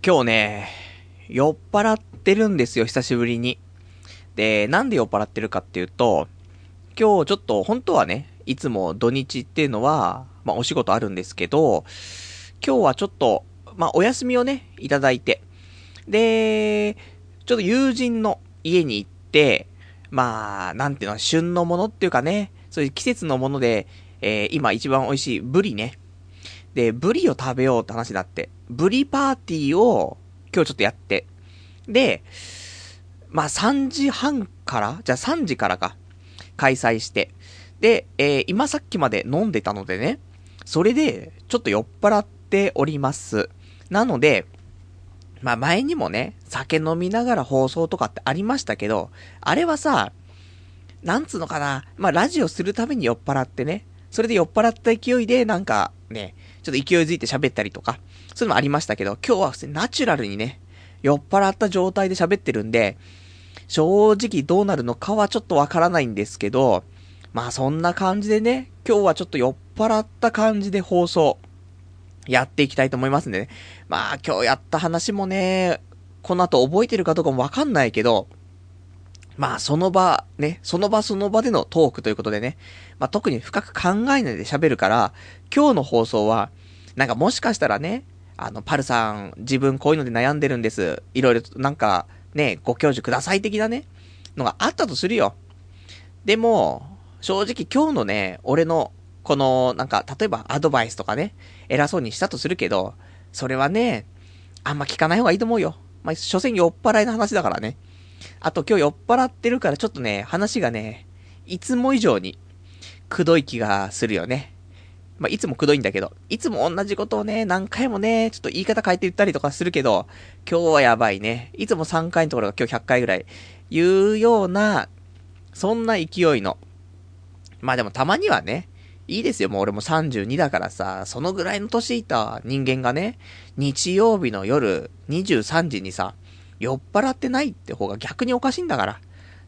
今日ね、酔っ払ってるんですよ、久しぶりに。で、なんで酔っ払ってるかっていうと、今日ちょっと本当はね、いつも土日っていうのは、まあお仕事あるんですけど、今日はちょっと、まあお休みをね、いただいて、で、ちょっと友人の家に行って、まあ、なんていうの、旬のものっていうかね、そういう季節のもので、えー、今一番美味しいブリね。で、ブリを食べようって話になって、ブリパーティーを今日ちょっとやって、で、まあ3時半からじゃあ3時からか、開催して、で、えー、今さっきまで飲んでたのでね、それで、ちょっと酔っ払っております。なので、まあ前にもね、酒飲みながら放送とかってありましたけど、あれはさ、なんつうのかな、まあラジオするために酔っ払ってね、それで酔っ払った勢いでなんかね、ちょっと勢いづいて喋ったりとか、そういうのもありましたけど、今日は普通にナチュラルにね、酔っ払った状態で喋ってるんで、正直どうなるのかはちょっとわからないんですけど、まあそんな感じでね、今日はちょっと酔っ払った感じで放送、やっていきたいと思いますんでね。まあ今日やった話もね、この後覚えてるかどうかもわかんないけど、まあその場、ね、その場その場でのトークということでね、まあ特に深く考えないで喋るから、今日の放送は、なんかもしかしたらね、あの、パルさん、自分こういうので悩んでるんです。いろいろ、なんか、ね、ご教授ください的なね、のがあったとするよ。でも、正直今日のね、俺の、この、なんか、例えばアドバイスとかね、偉そうにしたとするけど、それはね、あんま聞かない方がいいと思うよ。まあ、所詮酔っ払いの話だからね。あと今日酔っ払ってるからちょっとね、話がね、いつも以上に、くどい気がするよね。まあ、いつもくどいんだけど、いつも同じことをね、何回もね、ちょっと言い方変えて言ったりとかするけど、今日はやばいね。いつも3回のところが今日100回ぐらい言うような、そんな勢いの。まあでもたまにはね、いいですよ、もう俺も32だからさ、そのぐらいの年いた人間がね、日曜日の夜23時にさ、酔っ払ってないって方が逆におかしいんだから。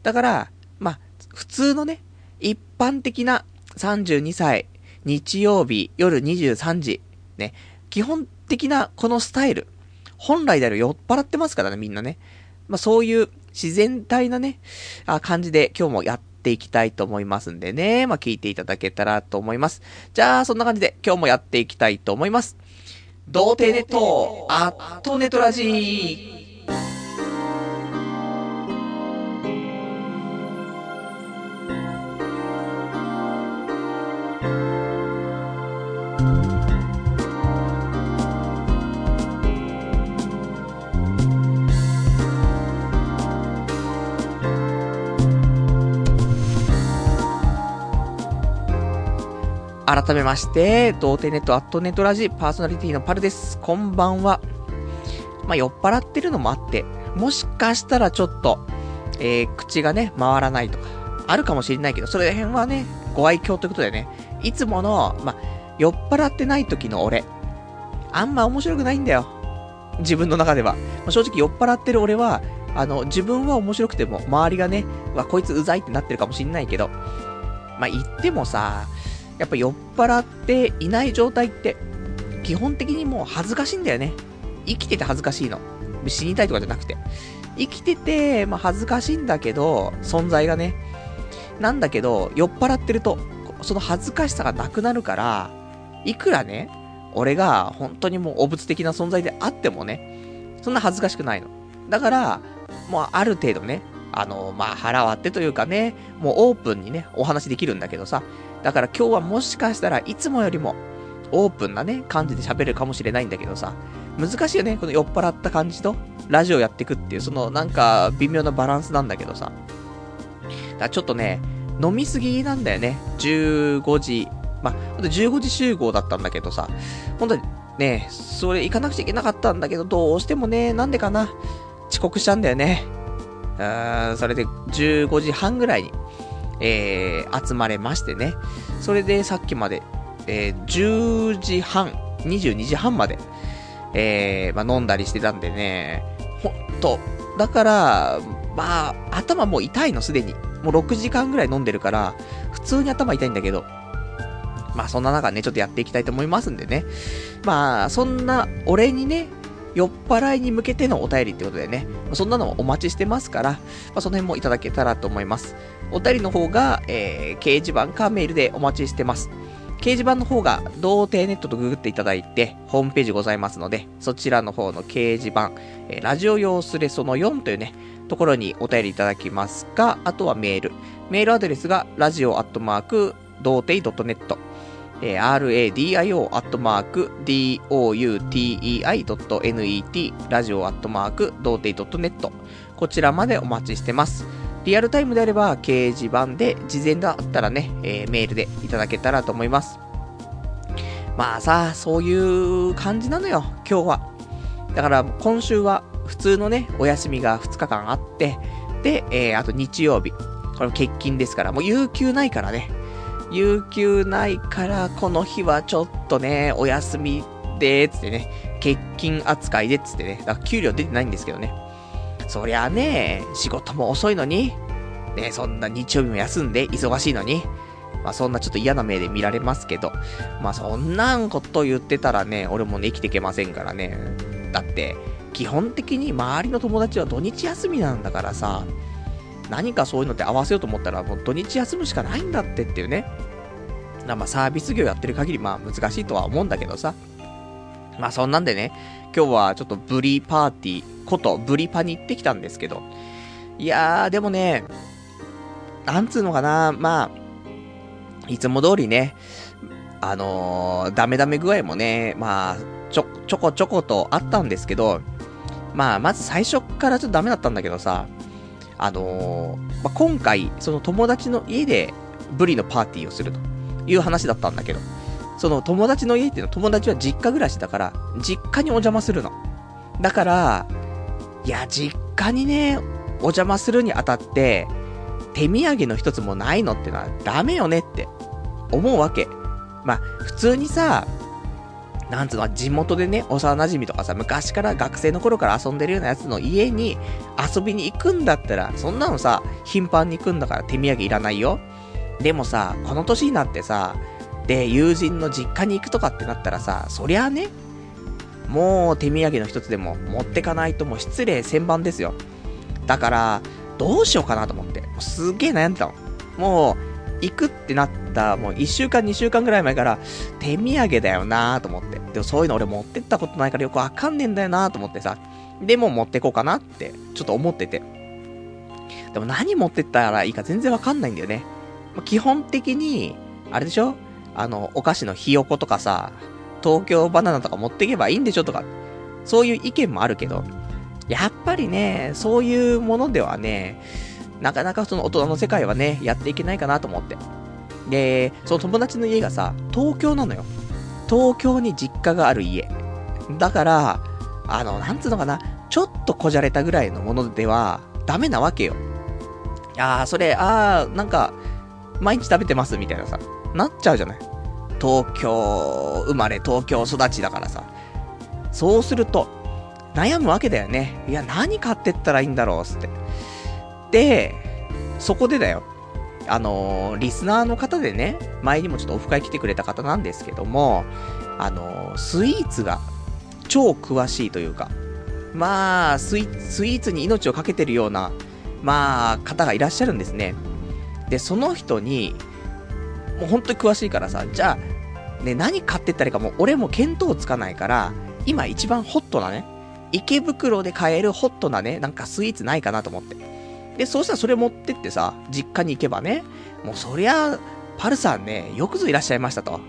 だから、まあ、普通のね、一般的な32歳日曜日夜23時、ね、基本的なこのスタイル、本来である酔っ払ってますからね、みんなね。まあそういう自然体なね、あ感じで今日もやっていきたいと思いますんでね、まあ聞いていただけたらと思います。じゃあ、そんな感じで今日もやっていきたいと思います。童貞ネット、アットネトラジー。改めまして、童貞ネットアットネットラジパーソナリティのパルです。こんばんは。まあ、酔っ払ってるのもあって、もしかしたらちょっと、えー、口がね、回らないとか、あるかもしれないけど、それ辺はね、ご愛嬌ということでね、いつもの、まあ、酔っ払ってない時の俺、あんま面白くないんだよ。自分の中では。まあ、正直酔っ払ってる俺は、あの、自分は面白くても、周りがね、わ、こいつうざいってなってるかもしんないけど、まあ、言ってもさ、やっぱ酔っ払っていない状態って、基本的にもう恥ずかしいんだよね。生きてて恥ずかしいの。死にたいとかじゃなくて。生きてて、まあ、恥ずかしいんだけど、存在がね。なんだけど、酔っ払ってると、その恥ずかしさがなくなるから、いくらね、俺が本当にもうお物的な存在であってもね、そんな恥ずかしくないの。だから、もうある程度ね、あの、まあ、腹割ってというかね、もうオープンにね、お話できるんだけどさ、だから今日はもしかしたらいつもよりもオープンなね、感じで喋るかもしれないんだけどさ、難しいよね、この酔っ払った感じと、ラジオやっていくっていう、そのなんか微妙なバランスなんだけどさ。だからちょっとね、飲みすぎなんだよね。15時、まあ、15時集合だったんだけどさ、本当にね、それ行かなくちゃいけなかったんだけど、どうしてもね、なんでかな、遅刻したんだよね。うーん、それで15時半ぐらいに、えー、集まれましてね。それでさっきまで、えー、10時半、22時半まで、えー、まあ、飲んだりしてたんでね、ほんと、だから、まあ、頭もう痛いのすでに。もう6時間ぐらい飲んでるから、普通に頭痛いんだけど、まあそんな中ね、ちょっとやっていきたいと思いますんでね。まあ、そんな俺にね、酔っ払いに向けてのお便りってことでね、そんなのもお待ちしてますから、まあ、その辺もいただけたらと思います。お便りの方が、えー、掲示板かメールでお待ちしてます。掲示板の方が、童貞ネットとググっていただいて、ホームページございますので、そちらの方の掲示板、えー、ラジオ用スレその4というね、ところにお便りいただきますか、あとはメール。メールアドレスが、ラジオアットマーク、童貞 .net、えー、radio アットマーク、doutei.net、ラジオアットマーク、童貞 .net、こちらまでお待ちしてます。リアルタイムであれば、掲示板で、事前だったらね、えー、メールでいただけたらと思います。まあさ、そういう感じなのよ、今日は。だから今週は普通のね、お休みが2日間あって、で、えー、あと日曜日。これも欠勤ですから、もう有給ないからね。有給ないから、この日はちょっとね、お休みで、つってね、欠勤扱いで、つってね、だから給料出てないんですけどね。そりゃあね、仕事も遅いのに、ね、そんな日曜日も休んで忙しいのに、まあそんなちょっと嫌な目で見られますけど、まあそんなんこと言ってたらね、俺もね、生きていけませんからね。だって、基本的に周りの友達は土日休みなんだからさ、何かそういうのって合わせようと思ったらもう土日休むしかないんだってっていうね。まあサービス業やってる限りまあ難しいとは思うんだけどさ。まあそんなんでね、今日はちょっとブリパーティーことブリパに行ってきたんですけど、いやーでもね、なんつうのかな、まあ、いつも通りね、あのー、ダメダメ具合もね、まあ、ちょ、ちょこちょことあったんですけど、まあ、まず最初からちょっとダメだったんだけどさ、あのー、まあ、今回、その友達の家でブリのパーティーをするという話だったんだけど、その友達の家っていうのは友達は実家暮らしだから、実家にお邪魔するの。だから、いや、実家にね、お邪魔するにあたって、手土産の一つもないのってのはダメよねって思うわけ。まあ、普通にさ、なんつうの、地元でね、幼馴染とかさ、昔から学生の頃から遊んでるようなやつの家に遊びに行くんだったら、そんなのさ、頻繁に行くんだから手土産いらないよ。でもさ、この年になってさ、で、友人の実家に行くとかってなったらさ、そりゃあね、もう手土産の一つでも持ってかないともう失礼千番ですよ。だから、どうしようかなと思って。すげえ悩んでたの。もう、行くってなった、もう1週間2週間ぐらい前から、手土産だよなーと思って。でもそういうの俺持ってったことないからよくわかんねえんだよなーと思ってさ。でも持ってこうかなって、ちょっと思ってて。でも何持ってったらいいか全然わかんないんだよね。基本的に、あれでしょ？あの、お菓子のひよことかさ、東京バナナとか持っていけばいいんでしょとか、そういう意見もあるけど、やっぱりね、そういうものではね、なかなかその大人の世界はね、やっていけないかなと思って。で、その友達の家がさ、東京なのよ。東京に実家がある家。だから、あの、なんつうのかな、ちょっとこじゃれたぐらいのものでは、ダメなわけよ。ああ、それ、ああ、なんか、毎日食べてますみたいなさ、なっちゃうじゃない。東京生まれ、東京育ちだからさ。そうすると、悩むわけだよね。いや、何買ってったらいいんだろうっ、つって。で、そこでだよ。あのー、リスナーの方でね、前にもちょっとオフ会来てくれた方なんですけども、あのー、スイーツが超詳しいというか、まあスイ、スイーツに命をかけてるような、まあ、方がいらっしゃるんですね。で、その人に、もう本当に詳しいからさ、じゃあ、ね、何買ってったらいいかも俺も見当つかないから、今一番ホットなね、池袋で買えるホットなね、なんかスイーツないかなと思って。で、そうしたらそれ持ってってさ、実家に行けばね、もうそりゃ、パルさんね、よくぞいらっしゃいましたと。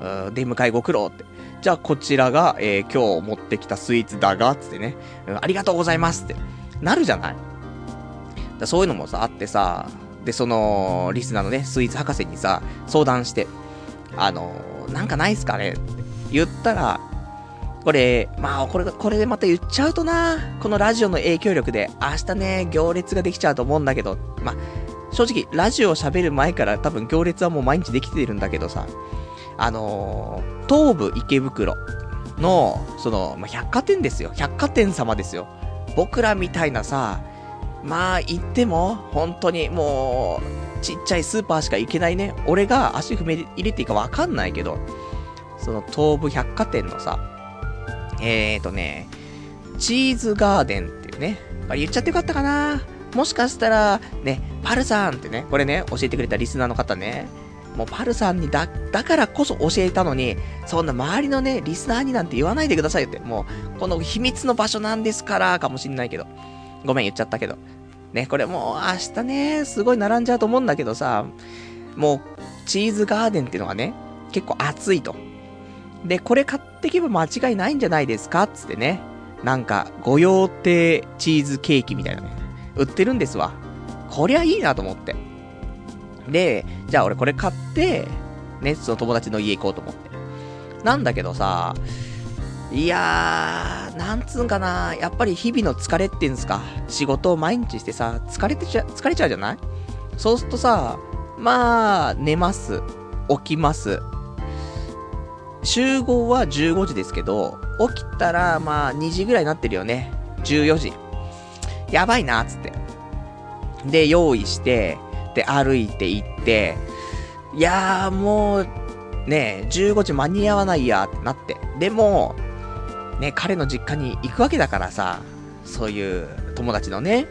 うん、出迎えご苦労って。じゃあこちらが、えー、今日持ってきたスイーツだが、つってね、うん、ありがとうございますって、なるじゃないだそういうのもさ、あってさ、で、その、リスナーのね、スイーツ博士にさ、相談して、あのー、なんかないっすかねって言ったら、これ、まあ、これ、これでまた言っちゃうとな、このラジオの影響力で、明日ね、行列ができちゃうと思うんだけど、まあ、正直、ラジオを喋る前から多分行列はもう毎日できてるんだけどさ、あのー、東武池袋の、その、まあ、百貨店ですよ。百貨店様ですよ。僕らみたいなさ、まあ、行っても、本当にもう、ちっちゃいスーパーしか行けないね。俺が足踏み入れていいかわかんないけど、その東武百貨店のさ、えーとね、チーズガーデンっていうね。あ言っちゃってよかったかなもしかしたら、ね、パルさんってね、これね、教えてくれたリスナーの方ね、もうパルさんにだ、だからこそ教えたのに、そんな周りのね、リスナーになんて言わないでくださいよって、もう、この秘密の場所なんですから、かもしんないけど。ごめん、言っちゃったけど。ね、これもう明日ね、すごい並んじゃうと思うんだけどさ、もう、チーズガーデンっていうのがね、結構熱いと。で、これ買ってけば間違いないんじゃないですか？つってね。なんか、御用邸チーズケーキみたいなね、売ってるんですわ。こりゃいいなと思って。で、じゃあ俺これ買って、ね、その友達の家行こうと思って。なんだけどさ、いやー、なんつうんかな、やっぱり日々の疲れってんすか。仕事を毎日してさ、疲れてちゃ、疲れちゃうじゃない？そうするとさ、まあ、寝ます。起きます。集合は15時ですけど、起きたら、まあ、2時ぐらいになってるよね。14時。やばいな、つって。で、用意して、で、歩いて行って、いやー、もう、ね、15時間に合わないや、ってなって。でも、ね、彼の実家に行くわけだからさ、そういう友達のね、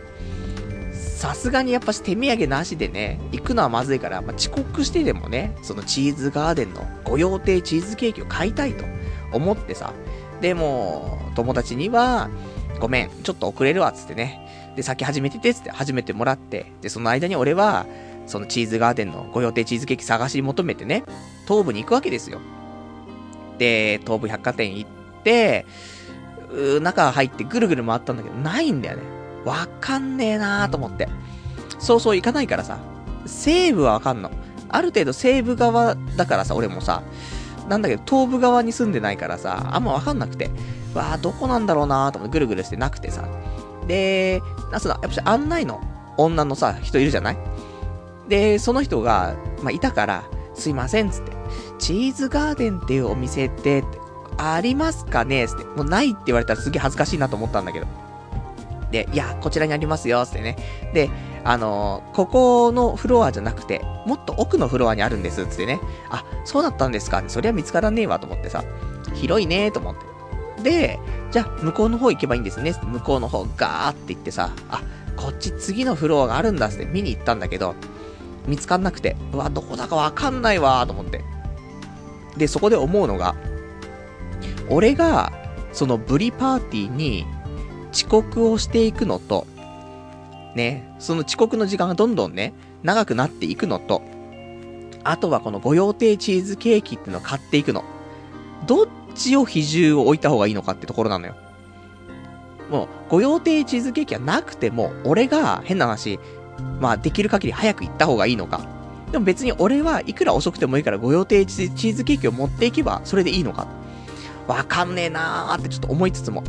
さすがにやっぱし手土産なしでね、行くのはまずいから、まあ、遅刻してでもね、そのチーズガーデンの御用邸チーズケーキを買いたいと思ってさ、でも、友達には、ごめん、ちょっと遅れるわ、つってね。で、先始めてて、つって始めてもらって、で、その間に俺は、そのチーズガーデンの御用邸チーズケーキ探し求めてね、東部に行くわけですよ。で、東武百貨店行って、う中入ってぐるぐる回ったんだけど、ないんだよね。わかんねえなーと思って。そうそう行かないからさ。西部はわかんの。ある程度西部側だからさ、俺もさ。なんだけど、東部側に住んでないからさ、あんまわかんなくて。わあどこなんだろうなーと思ってぐるぐるしてなくてさ。で、なすな、やっぱし案内の女のさ、人いるじゃない？で、その人が、まあ、いたから、すいません、つって。チーズガーデンっていうお店って、ありますかねつって。もうないって言われたらすげえ恥ずかしいなと思ったんだけど。で、いや、こちらにありますよ、ってね。で、あのー、ここのフロアじゃなくて、もっと奥のフロアにあるんです、つってね。あ、そうだったんですかそりゃ見つからねえわ、と思ってさ。広いねーと思って。で、じゃあ、向こうの方行けばいいんですね。向こうの方ガーって行ってさ、あ、こっち次のフロアがあるんだって見に行ったんだけど、見つかんなくて、うわ、どこだかわかんないわと思って。で、そこで思うのが、俺が、そのブリパーティーに遅刻をしていくのと、ね、その遅刻の時間がどんどんね、長くなっていくのと、あとはこの御用邸チーズケーキっていうのを買っていくの。どっちを比重を置いた方がいいのかってところなのよ。もう、御用邸チーズケーキはなくても、俺が変な話、まあできる限り早く行った方がいいのか。でも別に俺はいくら遅くてもいいから御用邸チーズケーキを持っていけばそれでいいのか。わかんねえなーってちょっと思いつつも。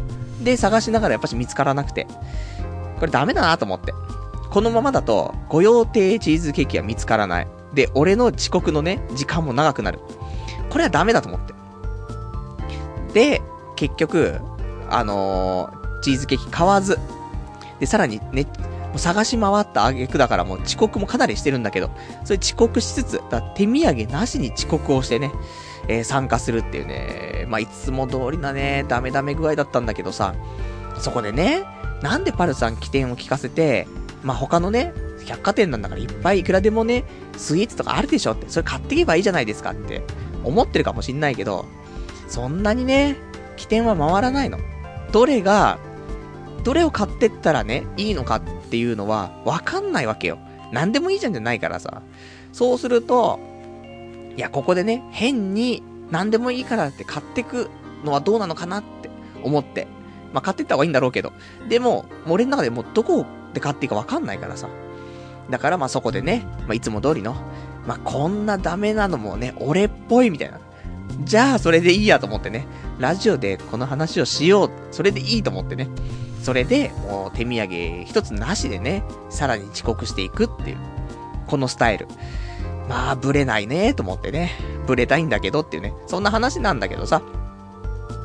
で、探しながらやっぱし見つからなくて。これダメだなと思って。このままだと、御用邸チーズケーキは見つからない。で、俺の遅刻のね、時間も長くなる。これはダメだと思って。で、結局、あのー、チーズケーキ買わず。で、さらにね、もう探し回った挙句だからもう遅刻もかなりしてるんだけど、それ遅刻しつつ、だ手土産なしに遅刻をしてね、えー、参加するっていうね、まあ、いつも通りなね、ダメダメ具合だったんだけどさ、そこでね、なんでパルさん起点を聞かせて、まあ、他のね、百貨店なんだからいっぱいいくらでもね、スイーツとかあるでしょって、それ買っていけばいいじゃないですかって思ってるかもしんないけど、そんなにね、起点は回らないの。どれが、どれを買ってったらね、いいのかっていうのは、わかんないわけよ。なんでもいいじゃんじゃないからさ。そうすると、いや、ここでね、変に何でもいいからって買ってくのはどうなのかなって思って。まあ、買ってった方がいいんだろうけど。でも、俺の中でもうどこで買っていいかわかんないからさ。だからまそこでね、まあいつも通りの、まあこんなダメなのもね、俺っぽいみたいな。じゃあそれでいいやと思ってね、ラジオでこの話をしよう。それでいいと思ってね。それで、もう手土産一つなしでね、さらに遅刻していくっていう、このスタイル。まあ、ブレないねと思ってね。ブレたいんだけどっていうね。そんな話なんだけどさ。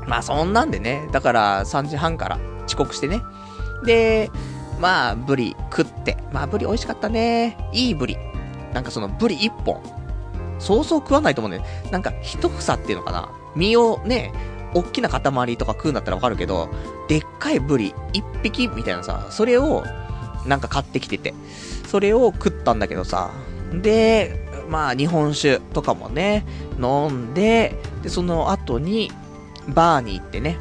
まあ、そんなんでね。だから、3時半から遅刻してね。で、まあ、ブリ食って。まあ、ブリ美味しかったね。いいブリ。なんかそのブリ1本。そうそう食わないと思うんだよね。なんか、一房っていうのかな。身をね、おっきな塊とか食うんだったらわかるけど、でっかいブリ一匹みたいなさ、それを、なんか買ってきてて、それを食ったんだけどさ、で、まあ日本酒とかもね、飲んで、で、その後に、バーに行ってね、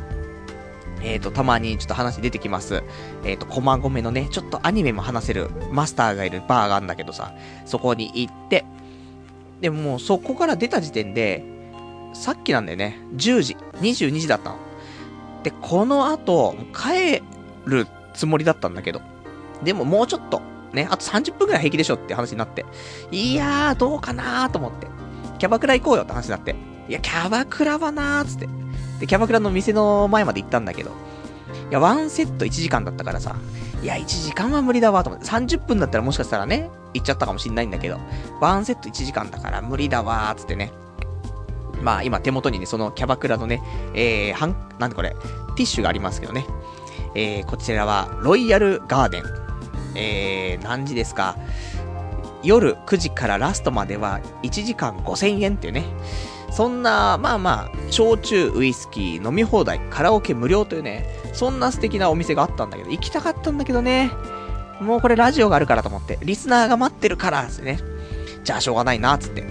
えっ、ー、と、たまにちょっと話出てきます。えっ、ー、と、駒込のね、ちょっとアニメも話せるマスターがいるバーがあるんだけどさ、そこに行って、でももうそこから出た時点で、さっきなんだよね、10時、22時だったの。で、この後、帰るつもりだったんだけど、でももうちょっと、ね、あと30分くらい平気でしょって話になって、いやー、どうかなーと思って、キャバクラ行こうよって話になって、いや、キャバクラはなーっつって、で、キャバクラの店の前まで行ったんだけど、いや、ワンセット1時間だったからさ、いや、1時間は無理だわと思って、30分だったらもしかしたらね、行っちゃったかもしんないんだけど、ワンセット1時間だから無理だわーつってね。まあ今手元にね、そのキャバクラのね、えー、はん、なんでこれ、ティッシュがありますけどね。えー、こちらは、ロイヤルガーデン。えー、何時ですか？夜9時からラストまでは1時間5000円っていうね。そんな、まあまあ、焼酎、ウイスキー、飲み放題、カラオケ無料というね、そんな素敵なお店があったんだけど、行きたかったんだけどね。もうこれラジオがあるからと思って、リスナーが待ってるからですね。じゃあしょうがないな、つって。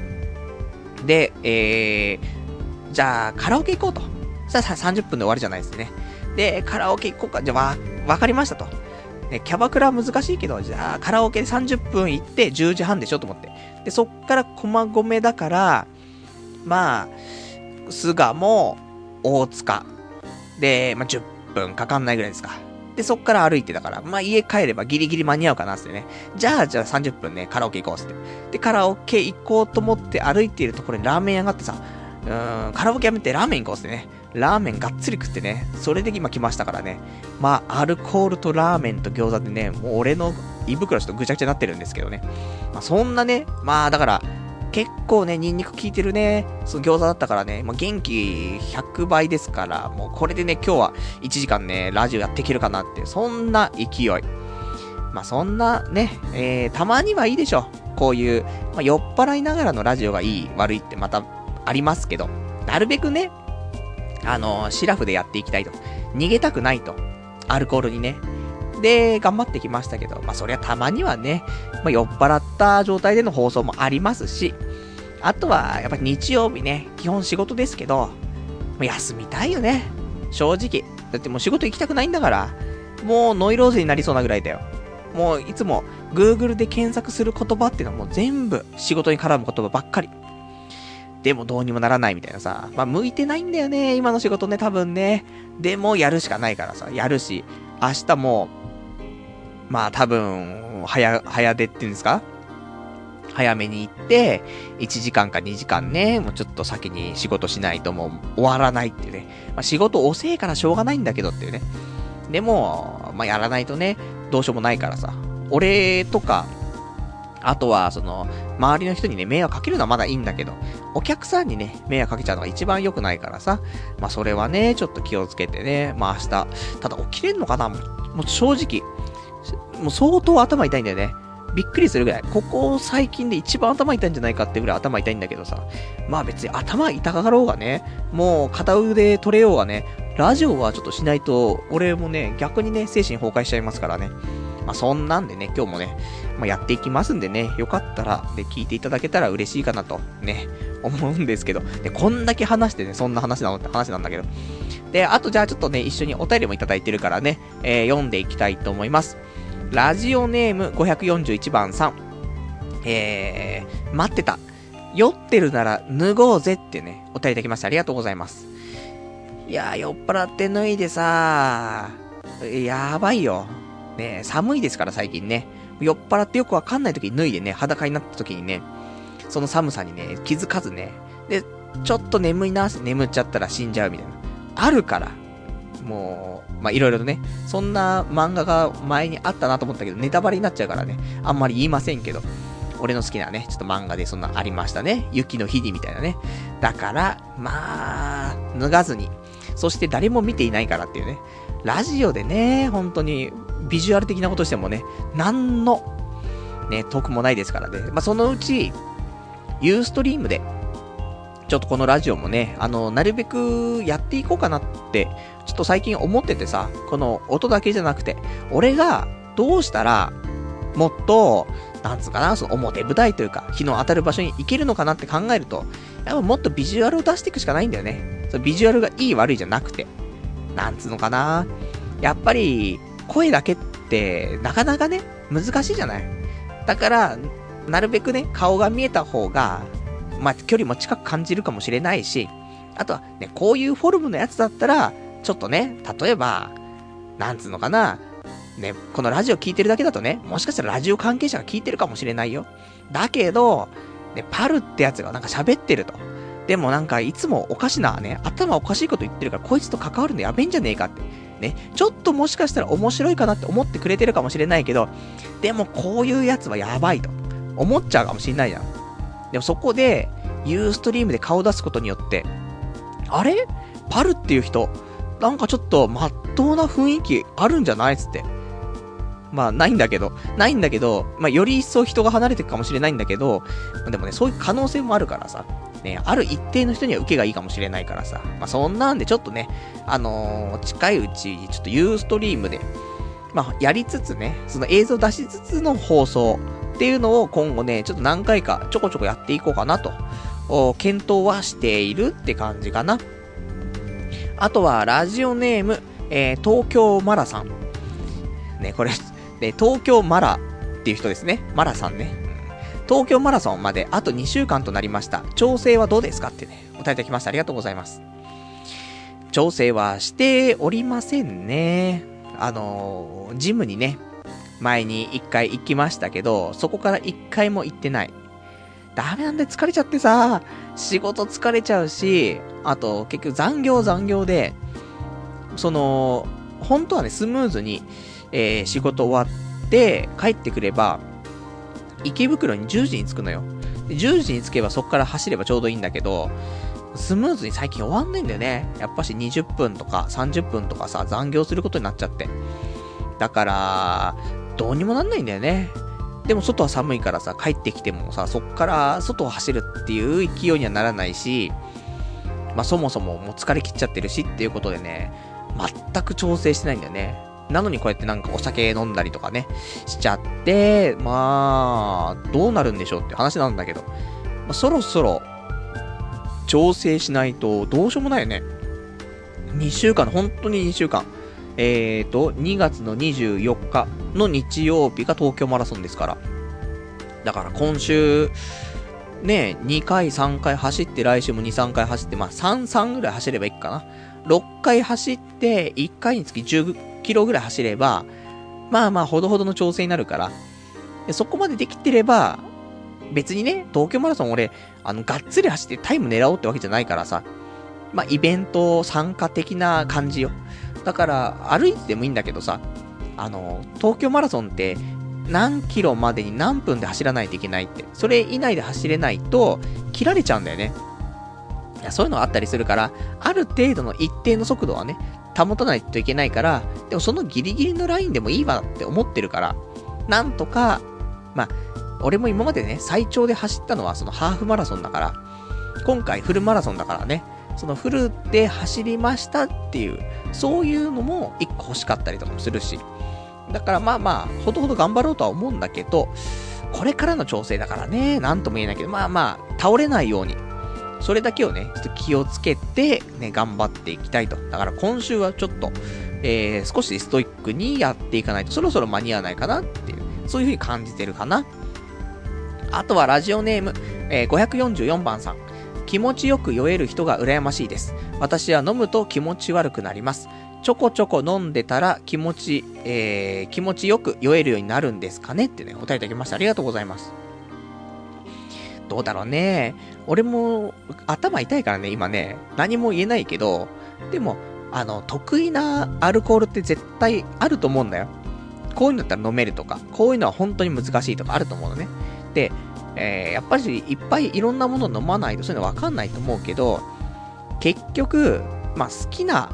で、えー、じゃあカラオケ行こうと。そしたら30分で終わりじゃないですね。で、カラオケ行こうか。じゃあわ、わかりましたと。ね、キャバクラ難しいけど、じゃあカラオケで30分行って10時半でしょと思って。で、そっから駒込だから、まあ、巣鴨、大塚。で、まあ、10分かかんないぐらいですか。で、そっから歩いてだから、まあ、家帰ればギリギリ間に合うかなってね。じゃあ、じゃあ30分ね、カラオケ行こうって。で、カラオケ行こうと思って歩いているところにラーメン屋があってさ、うん、カラオケやめてラーメン行こうってね。ラーメンがっつり食ってね。それで今来ましたからね。まあ、アルコールとラーメンと餃子でね、もう俺の胃袋ちょっとぐちゃぐちゃになってるんですけどね。まあ、そんなね、まあ、だから、結構ね、ニンニク効いてるね、その餃子だったからね、まあ、元気100倍ですから、もうこれでね、今日は1時間ね、ラジオやっていけるかなって、そんな勢い。まあ、そんなね、えー、たまにはいいでしょ。こういう、まあ、酔っ払いながらのラジオがいい、悪いってまたありますけど、なるべくね、あのー、シラフでやっていきたいと。逃げたくないと。アルコールにね。で、頑張ってきましたけど、まあそりゃたまにはね、まあ酔っ払った状態での放送もありますし、あとは、やっぱり日曜日ね、基本仕事ですけど、休みたいよね。正直。だってもう仕事行きたくないんだから、もうノイローゼになりそうなぐらいだよ。もういつも Google で検索する言葉っていうのはもう全部仕事に絡む言葉ばっかり。でもどうにもならないみたいなさ。まあ向いてないんだよね、今の仕事ね、多分ね。でもやるしかないからさ、やるし、明日もまあ多分、早、早出っていうんですか？早めに行って、1時間か2時間ね、もうちょっと先に仕事しないともう終わらないっていうね。まあ、仕事遅えからしょうがないんだけどっていうね。でも、まあ、やらないとね、どうしようもないからさ。俺とか、あとは、その、周りの人にね、迷惑かけるのはまだいいんだけど、お客さんにね、迷惑かけちゃうのが一番良くないからさ。まあ、それはね、ちょっと気をつけてね、まあ、明日、ただ起きれんのかな？もう正直、もう相当頭痛いんだよね。びっくりするぐらい。ここ最近で一番頭痛いんじゃないかってぐらい頭痛いんだけどさ。まあ別に頭痛がろうがね、もう片腕取れようがね、ラジオはちょっとしないと、俺もね、逆にね、精神崩壊しちゃいますからね。まあそんなんでね、今日もね、まあ、やっていきますんでね、よかったら、で、聞いていただけたら嬉しいかなと、ね、思うんですけど。で、こんだけ話してね、そんな話なのって話なんだけど。で、あとじゃあちょっとね、一緒にお便りもいただいてるからね、えー、読んでいきたいと思います。ラジオネーム541番さん。えー、待ってた。酔ってるなら脱ごうぜってね、お便りいただきましてありがとうございます。いやー、酔っ払って脱いでさやばいよ。ね寒いですから最近ね。酔っ払ってよくわかんない時に脱いでね、裸になった時にね、その寒さにね、気づかずね、で、ちょっと眠いな眠っちゃったら死んじゃうみたいな。あるから。もう、まあ、いろいろとね、そんな漫画が前にあったなと思ったけど、ネタバレになっちゃうからね、あんまり言いませんけど、俺の好きなね、ちょっと漫画でそんなありましたね。雪の日にみたいなね。だから、まあ、脱がずに。そして誰も見ていないからっていうね。ラジオでね、本当に、ビジュアル的なことしてもね、なんの、ね、得もないですからね。まあ、そのうち、ユーストリームで、ちょっとこのラジオもね、あの、なるべくやっていこうかなって、ちょっと最近思っててさ、この音だけじゃなくて、俺がどうしたら、もっと、なんつうかな、その表舞台というか、日の当たる場所に行けるのかなって考えると、やっぱもっとビジュアルを出していくしかないんだよね。そのビジュアルがいい悪いじゃなくて。なんつうのかな。やっぱり、声だけって、なかなかね、難しいじゃない？だから、なるべくね、顔が見えた方が、まあ、距離も近く感じるかもしれないし、あとはね、こういうフォルムのやつだったら、ちょっとね、例えば、なんつうのかな、ね、このラジオ聞いてるだけだとね、もしかしたらラジオ関係者が聞いてるかもしれないよ。だけど、ね、パルってやつがなんか喋ってると。でもなんかいつもおかしなね、頭おかしいこと言ってるから、こいつと関わるのやべえんじゃねえかって。ね、ちょっともしかしたら面白いかなって思ってくれてるかもしれないけど、でもこういうやつはやばいと思っちゃうかもしれないじゃん。でもそこで、ユーストリームで顔出すことによって、あれ？パルっていう人、なんかちょっとまっとうな雰囲気あるんじゃないつって。まあ、ないんだけど、ないんだけど、まあ、より一層人が離れていくかもしれないんだけど、でもね、そういう可能性もあるからさ、ね、ある一定の人には受けがいいかもしれないからさ、まあ、そんなんでちょっとね、あのー、近いうち、ちょっとユーストリームで、まあ、やりつつね、その映像出しつつの放送っていうのを今後ね、ちょっと何回かちょこちょこやっていこうかなと、検討はしているって感じかな。あとは、ラジオネーム、えー、東京マラさん。ね、これ、ね、東京マラっていう人ですね。マラさんね。東京マラソンまであと2週間となりました。調整はどうですかってね、お答えいたきました。ありがとうございます。調整はしておりませんね。あの、ジムにね、前に1回行きましたけど、そこから1回も行ってない。ダメなんで疲れちゃってさ、仕事疲れちゃうし、あと結局残業残業で、その、本当はね、スムーズに、えー、仕事終わって帰ってくれば、池袋に10時に着くのよ。10時に着けばそこから走ればちょうどいいんだけど、スムーズに最近終わんないんだよね。やっぱし20分とか30分とかさ、残業することになっちゃって。だから、どうにもなんないんだよね。でも外は寒いからさ、帰ってきてもさ、そっから外を走るっていう勢いにはならないし、まあそもそももう疲れ切っちゃってるしっていうことでね、全く調整してないんだよね。なのにこうやってなんかお酒飲んだりとかね、しちゃって、まあ、どうなるんでしょうって話なんだけど、まあ、そろそろ、調整しないとどうしようもないよね。2週間、本当に2週間。えーと、2月の24日の日曜日が東京マラソンですから。だから今週、ね、2回、3回走って、来週も2、3回走って、まあ3、3ぐらい走ればいいかな。6回走って、1回につき10キロぐらい走れば、まあまあ、ほどほどの調整になるから、そこまでできてれば、別にね、東京マラソン俺、あの、がっつり走ってタイム狙おうってわけじゃないからさ、まあ、イベント参加的な感じよ。だから、歩いててもいいんだけどさ、あの、東京マラソンって、何キロまでに何分で走らないといけないって、それ以内で走れないと、切られちゃうんだよね。いや、そういうのがあったりするから、ある程度の一定の速度はね、保たないといけないから、でもそのギリギリのラインでもいいわって思ってるから、なんとか、まあ、俺も今までね、最長で走ったのはそのハーフマラソンだから、今回フルマラソンだからね、そのフルで走りましたっていう、そういうのも一個欲しかったりとかもするし、だからまあまあ、ほどほど頑張ろうとは思うんだけど、これからの調整だからね、なんとも言えないけど、まあまあ、倒れないように、それだけをね、ちょっと気をつけて、ね、頑張っていきたいと。だから今週はちょっと、えー、少しストイックにやっていかないと、そろそろ間に合わないかなっていう、そういう風に感じてるかな。あとはラジオネーム、えー、544番さん。気持ちよく酔える人が羨ましいです。私は飲むと気持ち悪くなります。ちょこちょこ飲んでたら気持ち、えー、気持ちよく酔えるようになるんですかね？ってね、答えいただきました。ありがとうございます。どうだろうね。俺も頭痛いからね、今ね、何も言えないけど、でも、あの、得意なアルコールって絶対あると思うんだよ。こういうのだったら飲めるとか、こういうのは本当に難しいとかあると思うのね。で、えー、やっぱりいっぱいいろんなもの飲まないとそういうのわかんないと思うけど、結局、まあ好きな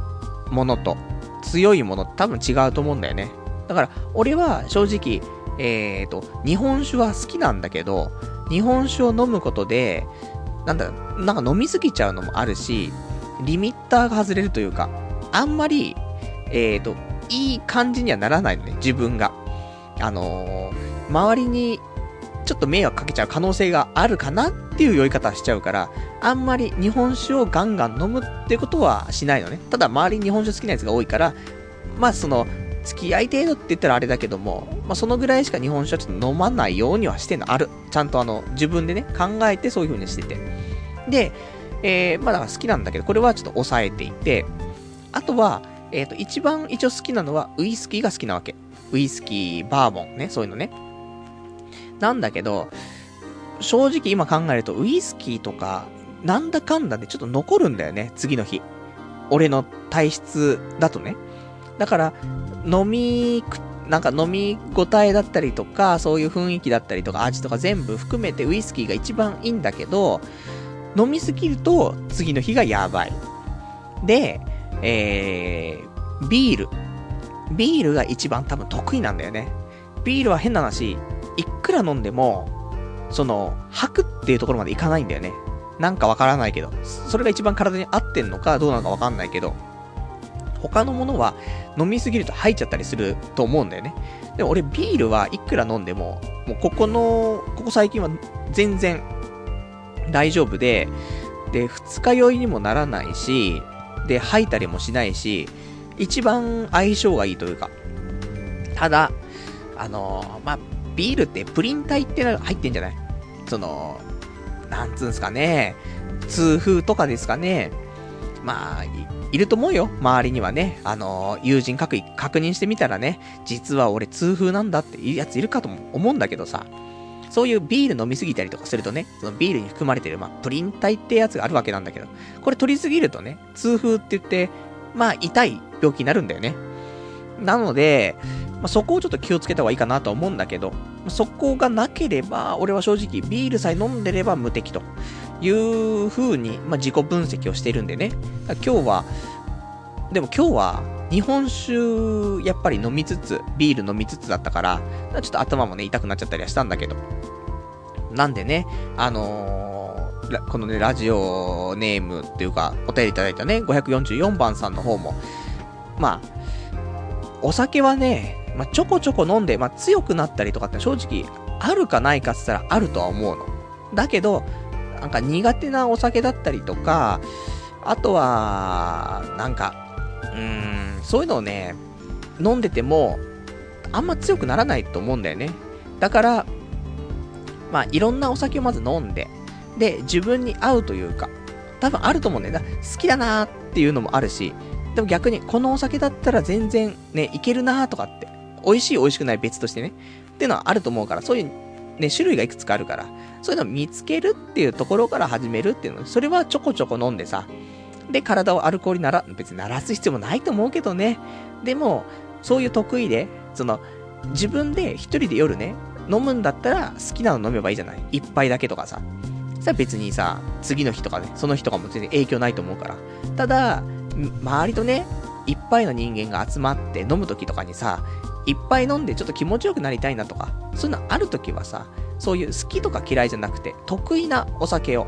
ものと強いものって多分違うと思うんだよね。だから、俺は正直、えっ、ー、と、日本酒は好きなんだけど、日本酒を飲むことで、なんだ、なんか飲みすぎちゃうのもあるし、リミッターが外れるというか、あんまり、えっ、ー、と、いい感じにはならないのね、自分が。あのー、周りにちょっと迷惑かけちゃう可能性があるかなっていう酔い方しちゃうから、あんまり日本酒をガンガン飲むってことはしないのね。ただ周りに日本酒好きなやつが多いから、まあその、付き合い程度って言ったらあれだけども、まあそのぐらいしか日本酒はちょっと飲まないようにはしてんの。ある。ちゃんとあの、自分でね、考えてそういう風にしてて。で、えー、まあだから好きなんだけど、これはちょっと抑えていて、あとは、えっ、ー、と、一番一応好きなのは、ウイスキーが好きなわけ。ウイスキー、バーボンね、そういうのね。なんだけど、正直今考えると、ウイスキーとか、なんだかんだでちょっと残るんだよね、次の日。俺の体質だとね。だから、飲み、なんか飲み応えだったりとか、そういう雰囲気だったりとか、味とか全部含めてウイスキーが一番いいんだけど、飲みすぎると次の日がやばい。で、えー、ビール。ビールが一番多分得意なんだよね。ビールは変な話、いくら飲んでも、その、吐くっていうところまでいかないんだよね。なんかわからないけど。それが一番体に合ってんのかどうなのかわかんないけど。他のものは飲みすぎると吐いちゃったりすると思うんだよね。でも俺ビールはいくら飲んでも、もうここの、ここ最近は全然大丈夫で、で、二日酔いにもならないし、で、吐いたりもしないし、一番相性がいいというか。ただ、あのー、まあ、ビールってプリン体って入ってんじゃない？その、なんつうんすかね、痛風とかですかね。まあ、いると思うよ。周りにはね。あのー、友人確確認してみたらね、実は俺痛風なんだっていうやついるかと思うんだけどさ。そういうビール飲みすぎたりとかするとね、そのビールに含まれてる、まあ、プリン体ってやつがあるわけなんだけど、これ取りすぎるとね、痛風って言って、まあ、痛い病気になるんだよね。なので、まあ、そこをちょっと気をつけた方がいいかなと思うんだけど、そこがなければ、俺は正直ビールさえ飲んでれば無敵という風に、まあ、自己分析をしてるんでね。今日は、でも今日は日本酒やっぱり飲みつつ、ビール飲みつつだったから、ちょっと頭もね、痛くなっちゃったりはしたんだけど。なんでね、あのー、このね、ラジオネームっていうか、お便りいただいたね、544番さんの方も、まあ、お酒はね、まあ、ちょこちょこ飲んで、まあ、強くなったりとかって正直、あるかないかって言ったらあるとは思うの。だけど、なんか苦手なお酒だったりとか、あとは、なんか、うーん、そういうのをね、飲んでても、あんま強くならないと思うんだよね。だから、まあ、いろんなお酒をまず飲んで、で、自分に合うというか、多分あると思うんだよな。好きだなーっていうのもあるし、でも逆に、このお酒だったら全然ね、いけるなーとかって美味しい美味しくない別としてね。っていうのはあると思うから、そういうね、種類がいくつかあるから、そういうのを見つけるっていうところから始めるっていうの、それはちょこちょこ飲んでさ、で、体をアルコールになら、別に鳴らす必要もないと思うけどね。でも、そういう得意で、その、自分で一人で夜ね、飲むんだったら好きなの飲めばいいじゃない一杯だけとかさ。そしたら別にさ、次の日とかね、その日とかも全然影響ないと思うから。ただ、周りとね、いっぱいの人間が集まって飲む時とかにさ、いっぱい飲んでちょっと気持ちよくなりたいなとか、そういうのある時はさ、そういう好きとか嫌いじゃなくて、得意なお酒を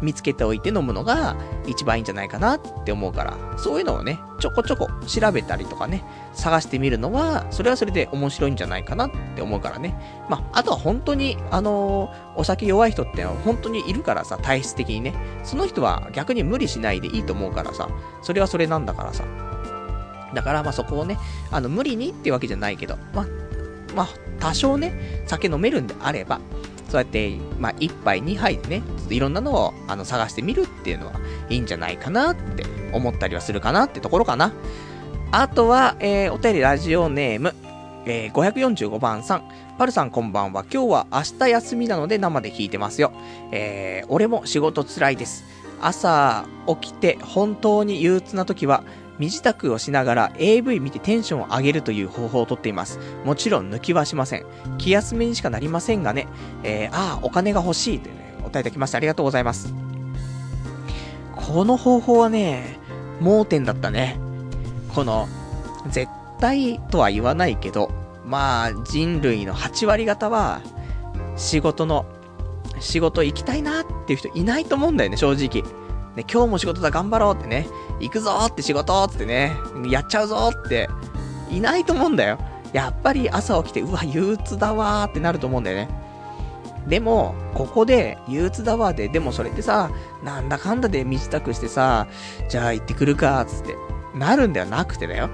見つけておいて飲むのが一番いいんじゃないかなって思うから、そういうのをね、ちょこちょこ調べたりとかね、探してみるのは、それはそれで面白いんじゃないかなって思うからね。まあ、あとは本当に、あのー、お酒弱い人って本当にいるからさ、体質的にね。その人は逆に無理しないでいいと思うからさ、それはそれなんだからさ。だからまあそこをね、あの無理にってわけじゃないけど、まあ、まあ多少ね、酒飲めるんであれば、そうやって、まあ1杯2杯でね、いろんなのをあの探してみるっていうのはいいんじゃないかなって思ったりはするかなってところかな。あとは、えー、お便りラジオネーム、えー、545番さん。パルさんこんばんは。今日は明日休みなので生で聞いてますよ。えー、俺も仕事つらいです。朝起きて本当に憂鬱な時は身支度をしながら AV 見てテンションを上げるという方法をとっています。もちろん抜きはしません。気休めにしかなりませんがね。えー、ああ、お金が欲しいというね、お答えいただきましてありがとうございます。この方法はね、盲点だったね。この、絶対とは言わないけど、まあ、人類の8割方は、仕事の、仕事行きたいなっっていう人いないと思うんだよね、正直。ね、今日も仕事だ、頑張ろうってね、行くぞーって仕事ってね、やっちゃうぞって、いないと思うんだよ。やっぱり朝起きて、うわ、憂鬱だわーってなると思うんだよね。でも、ここで、憂鬱だわで、でもそれってさ、なんだかんだで身支度してさ、じゃあ行ってくるか、つって、なるんではなくてだよ。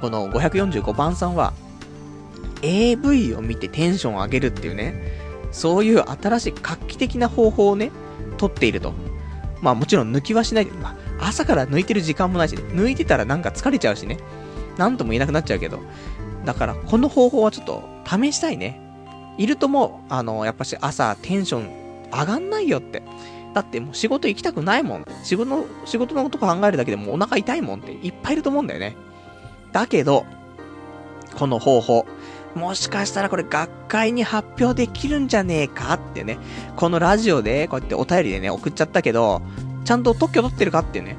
この545番さんは、AV を見てテンションを上げるっていうね、そういう新しい画期的な方法をね、取っていると。まあもちろん抜きはしない。まあ、朝から抜いてる時間もないし、抜いてたらなんか疲れちゃうしね。なんとも言えなくなっちゃうけど。だからこの方法はちょっと試したいね。いるとも、あの、やっぱし朝テンション上がんないよって。だってもう仕事行きたくないもん。仕事の、仕事のこと考えるだけでもお腹痛いもんっていっぱいいると思うんだよね。だけど、この方法。もしかしたらこれ学会に発表できるんじゃねえかってね。このラジオでこうやってお便りでね、送っちゃったけど、ちゃんと特許取ってるかってね。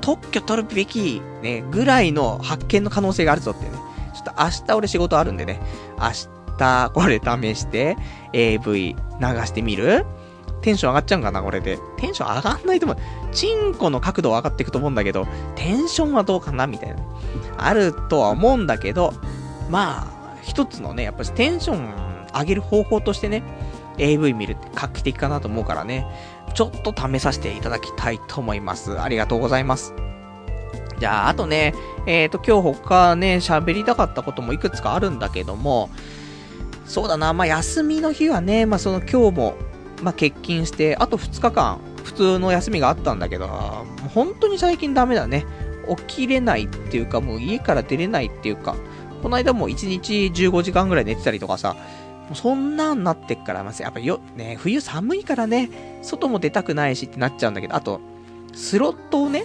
特許取るべき、ね、ぐらいの発見の可能性があるぞってね。ちょっと明日俺仕事あるんでね。明日、これ試して、AV 流してみる？テンション上がっちゃうんかな、これで。テンション上がんないと思う。チンコの角度は上がっていくと思うんだけど、テンションはどうかなみたいな。あるとは思うんだけど、まあ、一つのね、やっぱりテンション上げる方法としてね、AV 見るって画期的かなと思うからね、ちょっと試させていただきたいと思います。ありがとうございます。じゃあ、あとね、えっ、ー、と、今日他ね、喋りたかったこともいくつかあるんだけども、そうだな、まあ、休みの日はね、まあ、その今日も、まあ、欠勤して、あと2日間、普通の休みがあったんだけど、本当に最近ダメだね。起きれないっていうか、もう家から出れないっていうか、この間も1日15時間ぐらい寝てたりとかさ、もうそんなんなってっから、やっぱよ、ね、冬寒いからね、外も出たくないしってなっちゃうんだけど、あと、スロットをね、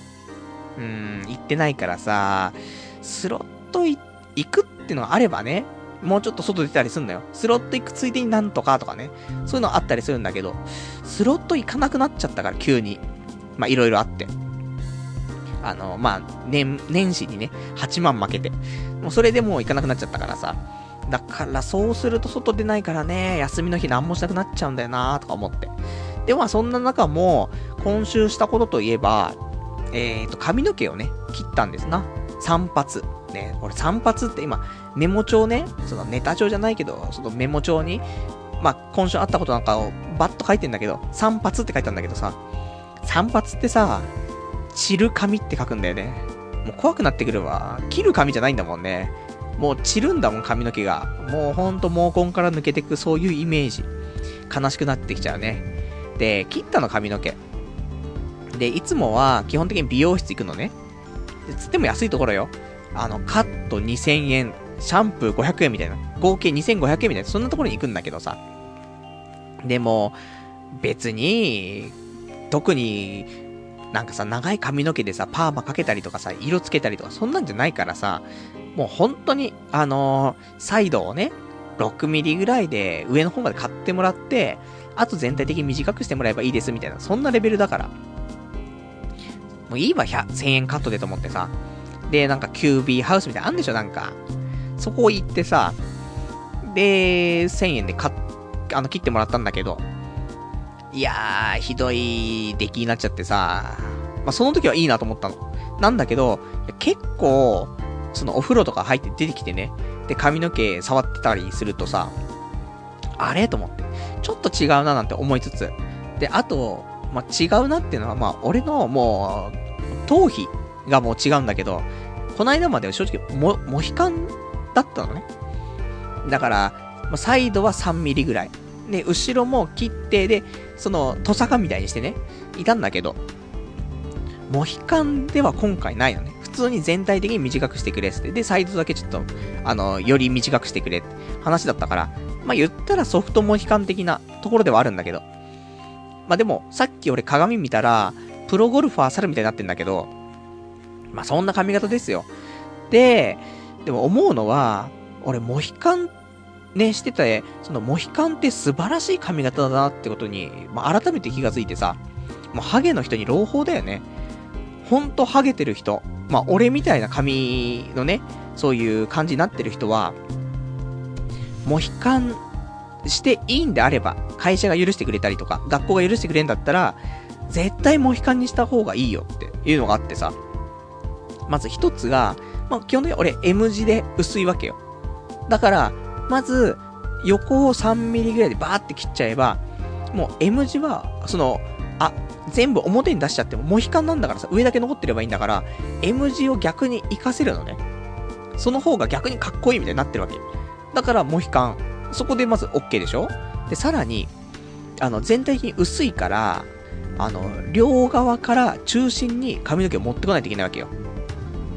うん、行ってないからさ、スロット行くってのがあればね、もうちょっと外出たりすんだよ。スロット行くついでになんとかとかね。そういうのあったりするんだけど、スロット行かなくなっちゃったから、急に。まあ、いろいろあって。あの、まあ、年、年始にね、8万負けて。もうそれでもう行かなくなっちゃったからさ。だからそうすると外出ないからね、休みの日何もしなくなっちゃうんだよなとか思って。で、まあそんな中も、今週したことといえば、えっ、ー、と、髪の毛をね、切ったんですな。散髪。ね、俺散髪って今、メモ帳ね、そのネタ帳じゃないけど、そのメモ帳に、まあ、今週あったことなんかをバッと書いてんだけど、散髪って書いてあるんだけどさ、散髪ってさ、散る髪って書くんだよね。もう怖くなってくるわ。切る髪じゃないんだもんね。もう散るんだもん、髪の毛が。もうほんと毛根から抜けてく、そういうイメージ。悲しくなってきちゃうね。で、切ったの髪の毛。で、いつもは基本的に美容室行くのね。つっても安いところよ。あの、カット2000円、シャンプー500円みたいな。合計2500円みたいな。そんなところに行くんだけどさ。でも、別に、特になんかさ、長い髪の毛でさ、パーマかけたりとかさ、色つけたりとか、そんなんじゃないからさ、もう本当に、あのー、サイドをね、6ミリぐらいで上の方まで買ってもらって、あと全体的に短くしてもらえばいいですみたいな、そんなレベルだから。もういいわ、1000円カットでと思ってさ。で、なんか QB ハウスみたいなあんでしょ、なんか。そこ行ってさ、で、1000円で買っ、あの、切ってもらったんだけど、いやー、ひどい出来になっちゃってさ、まあ、その時はいいなと思ったの。なんだけど、結構、そのお風呂とか入って出てきてね、で、髪の毛触ってたりするとさ、あれ？と思って、ちょっと違うななんて思いつつ、で、あと、まあ、違うなっていうのは、まあ、俺のもう、頭皮がもう違うんだけど、この間までは正直、も、モヒカンだったのね。だから、サイドは3ミリぐらい。で、後ろも切って、で、その、トサカみたいにしてね、いたんだけど、モヒカンでは今回ないのね。普通に全体的に短くしてくれって。で、サイドだけちょっと、あの、より短くしてくれって話だったから、まあ、言ったらソフトモヒカン的なところではあるんだけど。まあ、でも、さっき俺鏡見たら、プロゴルファー猿みたいになってんだけど、まあ、そんな髪型ですよ。で、でも思うのは、俺、モヒカンね、してて、そのモヒカンって素晴らしい髪型だなってことに、まあ、改めて気がついてさ、もうハゲの人に朗報だよね。ほんとハゲてる人、まあ、俺みたいな髪のね、そういう感じになってる人は、モヒカンしていいんであれば、会社が許してくれたりとか、学校が許してくれんだったら、絶対モヒカンにした方がいいよっていうのがあってさ。まず一つが、まあ、基本的に俺 M 字で薄いわけよ。だから、まず、横を3ミリぐらいでバーって切っちゃえば、もう M 字は、その、あ、全部表に出しちゃっても、モヒカンなんだからさ、上だけ残ってればいいんだから、M 字を逆に活かせるのね。その方が逆にかっこいいみたいになってるわけ。だから、モヒカン。そこでまず OK でしょ？で、さらに、あの、全体的に薄いから、あの、両側から中心に髪の毛を持ってこないといけないわけよ。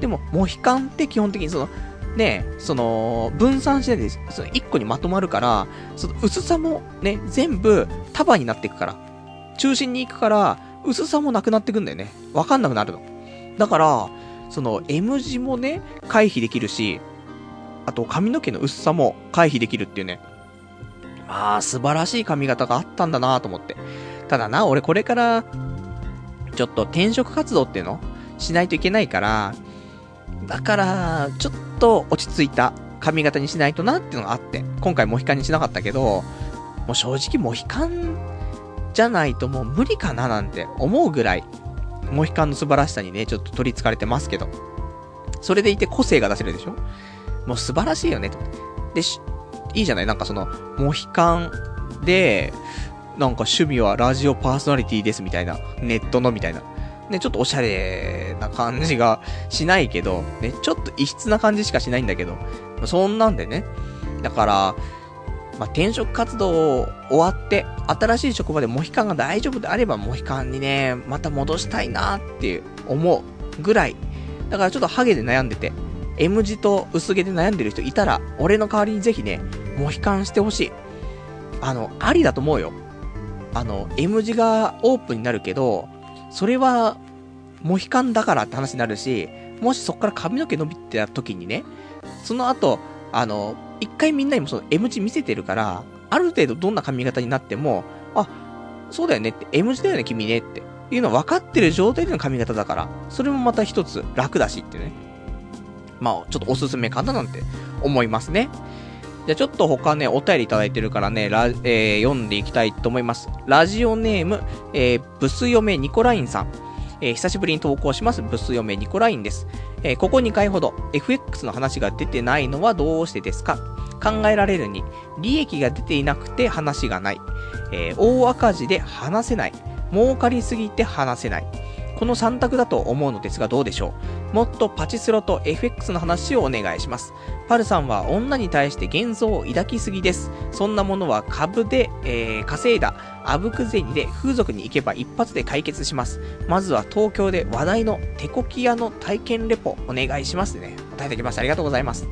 でも、モヒカンって基本的にその、ね、その、分散しないで、その1個にまとまるから、その薄さもね、全部束になっていくから。中心に行くから、薄さもなくなってくんだよね。わかんなくなるの。だから、その M 字もね、回避できるし、あと髪の毛の薄さも回避できるっていうね。まあ、素晴らしい髪型があったんだなと思って。ただな、俺これから、ちょっと転職活動っていうの？しないといけないから、だから、ちょっと落ち着いた髪型にしないとなっていうのがあって、今回モヒカンにしなかったけど、もう正直モヒカンじゃないともう無理かななんて思うぐらい、モヒカンの素晴らしさにね、ちょっと取り憑かれてますけど。それでいて個性が出せるでしょ？もう素晴らしいよね、と。で、いいじゃない？なんかその、モヒカンで、なんか趣味はラジオパーソナリティですみたいな。ネットのみたいな。ね、ちょっとおしゃれな感じがしないけど、ね、ちょっと異質な感じしかしないんだけど、そんなんでね。だから、まあ、転職活動終わって、新しい職場でモヒカンが大丈夫であれば、モヒカンにね、また戻したいなって思うぐらい。だからちょっとハゲで悩んでて、M 字と薄毛で悩んでる人いたら、俺の代わりにぜひね、モヒカンしてほしい。あの、ありだと思うよ。あの、M 字がオープンになるけど、それは、モヒカンだからって話になるし、もしそっから髪の毛伸びてた時にね、その後、あの、一回みんなにもその M 字見せてるから、ある程度どんな髪型になっても、あ、そうだよねって、M 字だよね、君ねっていうの分かってる状態での髪型だから、それもまた一つ楽だしってね。まあ、ちょっとおすすめかななんて思いますね。じゃあちょっと他ね、お便りいただいてるからね、ラえー、読んでいきたいと思います。ラジオネーム、えー、ブス嫁ニコラインさん。えー、久しぶりに投稿します、ブス嫁ニコラインです。えー、ここ2回ほど、FX の話が出てないのはどうしてですか？考えられるに、利益が出ていなくて話がない。えー、大赤字で話せない。儲かりすぎて話せない。この3択だと思うのですがどうでしょう？もっとパチスロと FX の話をお願いします。パルさんは女に対して幻想を抱きすぎです。そんなものは株で、えー、稼いだ、あぶく銭で風俗に行けば一発で解決します。まずは東京で話題の手こき屋の体験レポお願いしますね。答えてきました。ありがとうございます。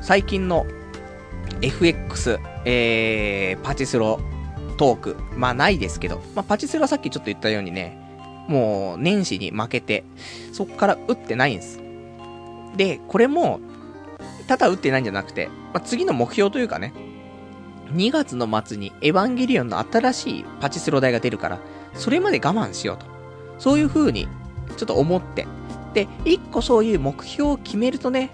最近の FX、えー、パチスロトーク、まあないですけど、まあパチスロはさっきちょっと言ったようにね、もう年始に負けて、そっから打ってないんです。で、これも、ただ打ってないんじゃなくて、まあ、次の目標というかね、2月の末にエヴァンゲリオンの新しいパチスロ台が出るから、それまで我慢しようと。そういう風に、ちょっと思って。で、1個そういう目標を決めるとね、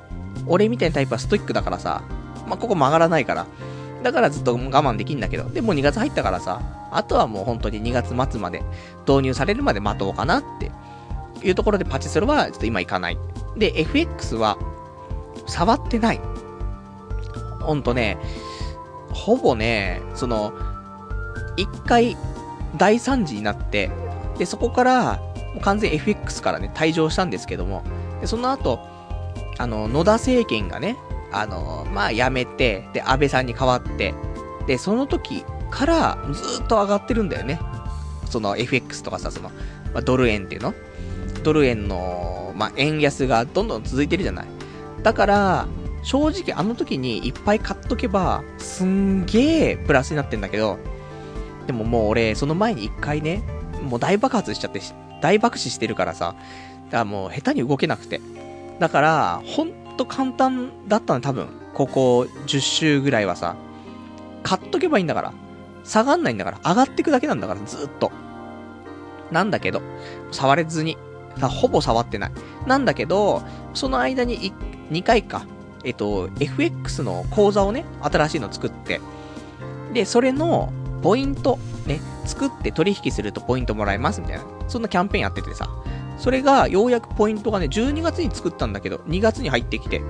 俺みたいなタイプはストイックだからさ、まあ、ここ曲がらないから。だからずっと我慢できんだけど、でも2月入ったからさ、あとはもう本当に2月末まで導入されるまで待とうかなっていうところでパチスロはちょっと今行かない。で、FX は触ってない。ほんとね、ほぼね、その、一回大惨事になって、で、そこから、完全 FX からね、退場したんですけども、で、その後、あの、野田政権がね、あの、まあ、辞めて、で、安倍さんに代わって、で、その時からずっと上がってるんだよね。その FX とかさ、その、まあ、ドル円っていうのドル円の、まあ、円安がどんどん続いてるじゃない。だから、正直あの時にいっぱい買っとけば、すんげープラスになってんだけど、でももう俺、その前に一回ね、もう大爆発しちゃって、大爆死してるからさ、だからもう下手に動けなくて。だから、ほんと簡単だったの多分。ここ10週ぐらいはさ、買っとけばいいんだから。下がんないんだから。上がってくだけなんだから、ずっと。なんだけど、触れずに。ほぼ触ってない。なんだけど、その間に2回か、えっと、FX の口座をね、新しいの作って、で、それの、ポイント、ね、作って取引するとポイントもらえますみたいな。そんなキャンペーンやっててさ。それが、ようやくポイントがね、12月に作ったんだけど、2月に入ってきて。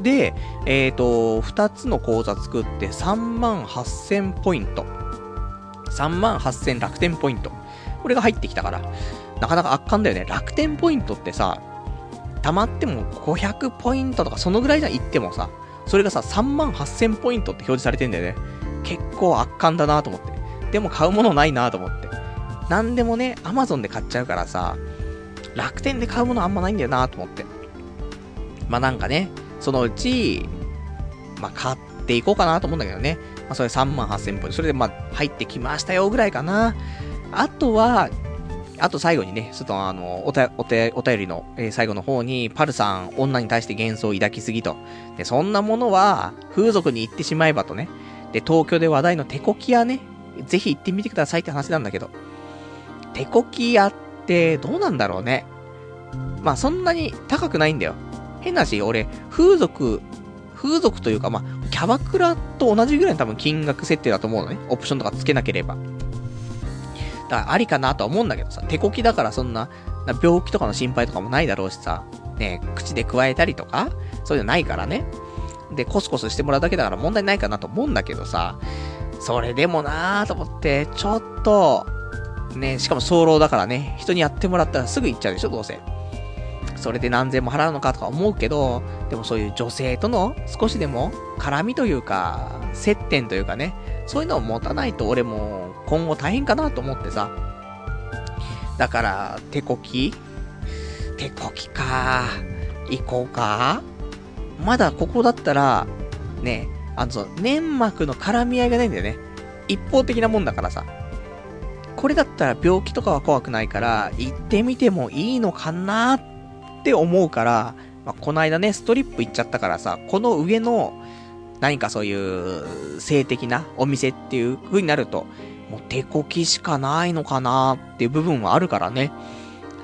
で、えっ、ー、と、2つの口座作って3万8000ポイント。3万8000楽天ポイント。これが入ってきたから、なかなか圧巻だよね。楽天ポイントってさ、溜まっても500ポイントとかそのぐらいじゃ言ってもさ、それがさ、3万8000ポイントって表示されてんだよね。結構圧巻だなと思って。でも買うものないなと思って。なんでもね、アマゾンで買っちゃうからさ、楽天で買うものあんまないんだよなと思って。まあなんかね、そのうち、まあ買っていこうかなと思うんだけどね。まあそれ3万8000ポイント。それでまあ入ってきましたよぐらいかな。あとは、あと最後にね、ちょっとあの、おた、おて、お便りの、え、最後の方に、パルさん、女に対して幻想を抱きすぎと。で、そんなものは、風俗に行ってしまえばとね。で、東京で話題の手こき屋ね、ぜひ行ってみてくださいって話なんだけど。手こき屋ってどうなんだろうね。まあそんなに高くないんだよ。変なし、俺、風俗、風俗というか、まあ、キャバクラと同じぐらいの多分金額設定だと思うのね。オプションとかつけなければ。だからありかなとは思うんだけどさ、手こきだからそんな、病気とかの心配とかもないだろうしさ、ね、口で加えたりとか、そういうのないからね。で、コスコスしてもらうだけだから問題ないかなと思うんだけどさ、それでもなーと思って、ちょっと、ね、しかも早漏だからね、人にやってもらったらすぐ行っちゃうでしょ、どうせ。それで何千も払うのかとか思うけど、でもそういう女性との少しでも絡みというか、接点というかね、そういうのを持たないと俺も今後大変かなと思ってさ。だから、手こき手こきか。行こうか。まだここだったら、ね、あの、粘膜の絡み合いがないんだよね。一方的なもんだからさ。これだったら病気とかは怖くないから、行ってみてもいいのかなって思うから、まあ、この間ね、ストリップ行っちゃったからさ、この上の、何かそういう性的なお店っていう風になると、もう手こきしかないのかなっていう部分はあるからね。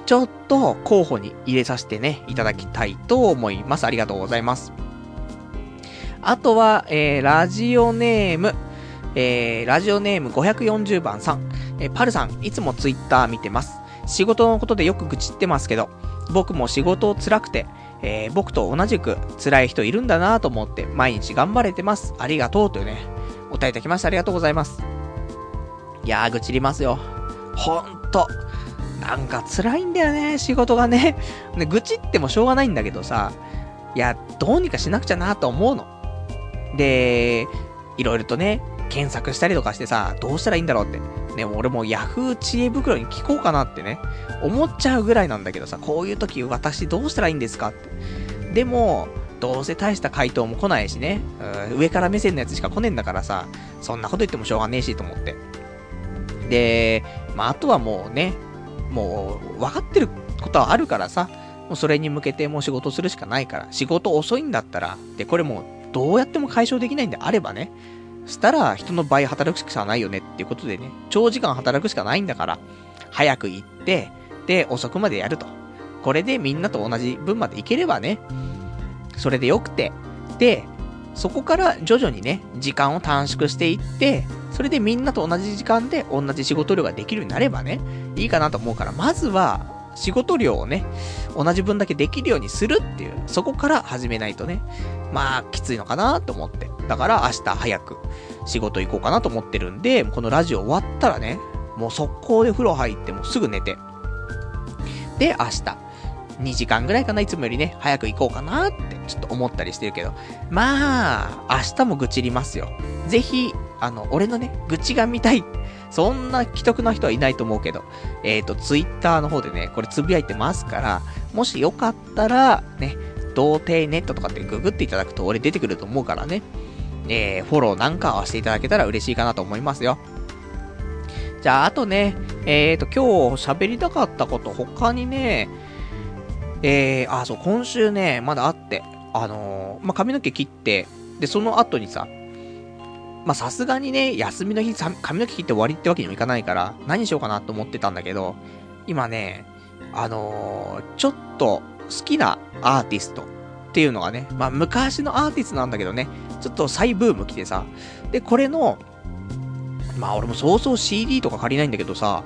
ちょっと候補に入れさせてね、いただきたいと思います。ありがとうございます。あとは、えー、ラジオネーム、えー、ラジオネーム540番さん、え、パルさん、いつもツイッター見てます。仕事のことでよく愚痴ってますけど、僕も仕事辛くて、えー、僕と同じく辛い人いるんだなと思って毎日頑張れてます。ありがとうというね、お答えいただきましてありがとうございます。いやー、愚痴りますよ。ほんと。なんか辛いんだよね、仕事がね。ね、愚痴ってもしょうがないんだけどさ、いや、どうにかしなくちゃなと思うの。で、いろいろとね、検索したりとかしてさ、どうしたらいいんだろうって。ね、俺も Yahoo 知恵袋に聞こうかなってね、思っちゃうぐらいなんだけどさ、こういう時私どうしたらいいんですかって。でも、どうせ大した回答も来ないしね、上から目線のやつしか来ねえんだからさ、そんなこと言ってもしょうがねえしと思って。で、まあ、あとはもうね、もう、分かってることはあるからさ、もうそれに向けてもう仕事するしかないから、仕事遅いんだったら、で、これもう、どうやっても解消できないんであればね、したら人の倍働くしかないよねっていうことでね、長時間働くしかないんだから、早く行って、で、遅くまでやると。これでみんなと同じ分まで行ければね、それでよくて、で、そこから徐々にね、時間を短縮していって、それでみんなと同じ時間で同じ仕事量ができるようになればね、いいかなと思うから、まずは、仕事量をね、同じ分だけできるようにするっていう、そこから始めないとね、まあ、きついのかなと思って。だから明日早く仕事行こうかなと思ってるんで、このラジオ終わったらね、もう速攻で風呂入ってもすぐ寝て。で、明日、2時間ぐらいかな、いつもよりね、早く行こうかなって、ちょっと思ったりしてるけど。まあ、明日も愚痴りますよ。ぜひ、あの、俺のね、愚痴が見たい。そんな既得な人はいないと思うけど、えっ、ー、と、ツイッターの方でね、これつぶやいてますから、もしよかったら、ね、童貞ネットとかってググっていただくと俺出てくると思うからね、えー、フォローなんかはしていただけたら嬉しいかなと思いますよ。じゃあ、あとね、えっ、ー、と、今日喋りたかったこと、他にね、えー、あ、そう、今週ね、まだあって、あのー、まあ、髪の毛切って、で、その後にさ、ま、さすがにね、休みの日、髪の毛切って終わりってわけにもいかないから、何しようかなと思ってたんだけど、今ね、あのー、ちょっと好きなアーティストっていうのがね、まあ昔のアーティストなんだけどね、ちょっと再ブーム来てさ、で、これの、まあ俺もそうそう CD とか借りないんだけどさ、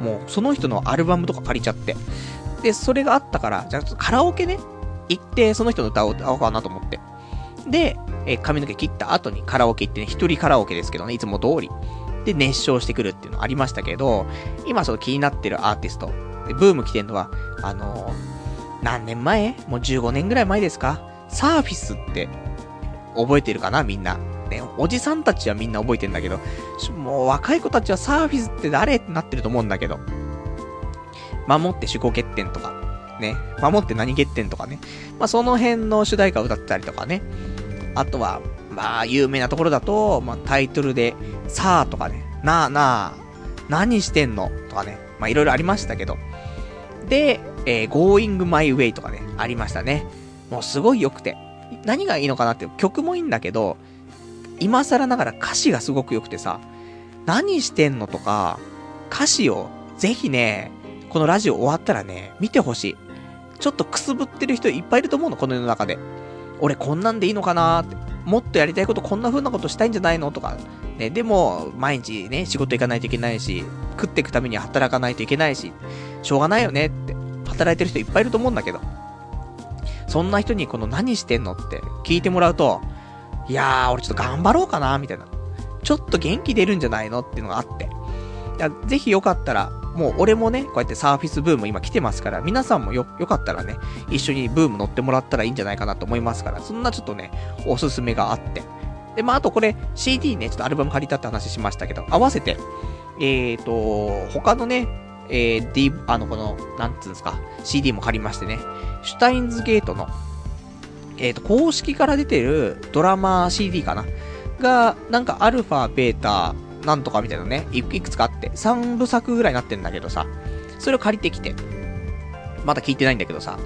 もうその人のアルバムとか借りちゃって。で、それがあったから、じゃあカラオケね、行ってその人の歌を歌おうかなと思って。で、え髪の毛切った後にカラオケ行ってね、一人カラオケですけどね、いつも通り。で、熱唱してくるっていうのありましたけど、今その気になってるアーティスト、でブーム来てんのは、あのー、何年前？もう15年ぐらい前ですか？サーフィスって覚えてるかなみんな。ね、おじさんたちはみんな覚えてんだけど、もう若い子たちはサーフィスって誰ってなってると思うんだけど、守って守護欠点とか、ね、守って何欠点とかね、まあその辺の主題歌を歌ったりとかね、あとは、まあ有名なところだと、まあタイトルで、さあとかね、なあなあ、何してんのとかね、まあいろいろありましたけど、で、えー、Going My Way とかね、ありましたね。もうすごい良くて。何がいいのかなって、曲もいいんだけど、今更ながら歌詞がすごく良くてさ、何してんのとか、歌詞をぜひね、このラジオ終わったらね、見てほしい。ちょっとくすぶってる人いっぱいいると思うの、この世の中で。俺こんなんでいいのかなって。もっとやりたいことこんな風なことしたいんじゃないのとか。ね、でも、毎日ね、仕事行かないといけないし、食っていくために働かないといけないし、しょうがないよねって。働いてる人いっぱいいると思うんだけど。そんな人にこの何してんのって聞いてもらうと、いやー、俺ちょっと頑張ろうかな、みたいな。ちょっと元気出るんじゃないのっていうのがあって。いや、ぜひよかったら、もう俺もね、こうやってサーフィスブーム今来てますから、皆さんもよ、よかったらね、一緒にブーム乗ってもらったらいいんじゃないかなと思いますから、そんなちょっとね、おすすめがあって。で、まあ、あとこれ CD ね、ちょっとアルバム借りたって話しましたけど、合わせて、えーと、他のね、えー、D、あの、この、なんつうんですか、CD も借りましてね、シュタインズゲートの、えーと、公式から出てるドラマ CD かなが、なんかアルファ、ベータ、なんとかみたいなね、いくつかあって、3部作ぐらいになってんだけどさ、それを借りてきて、まだ聞いてないんだけどさ、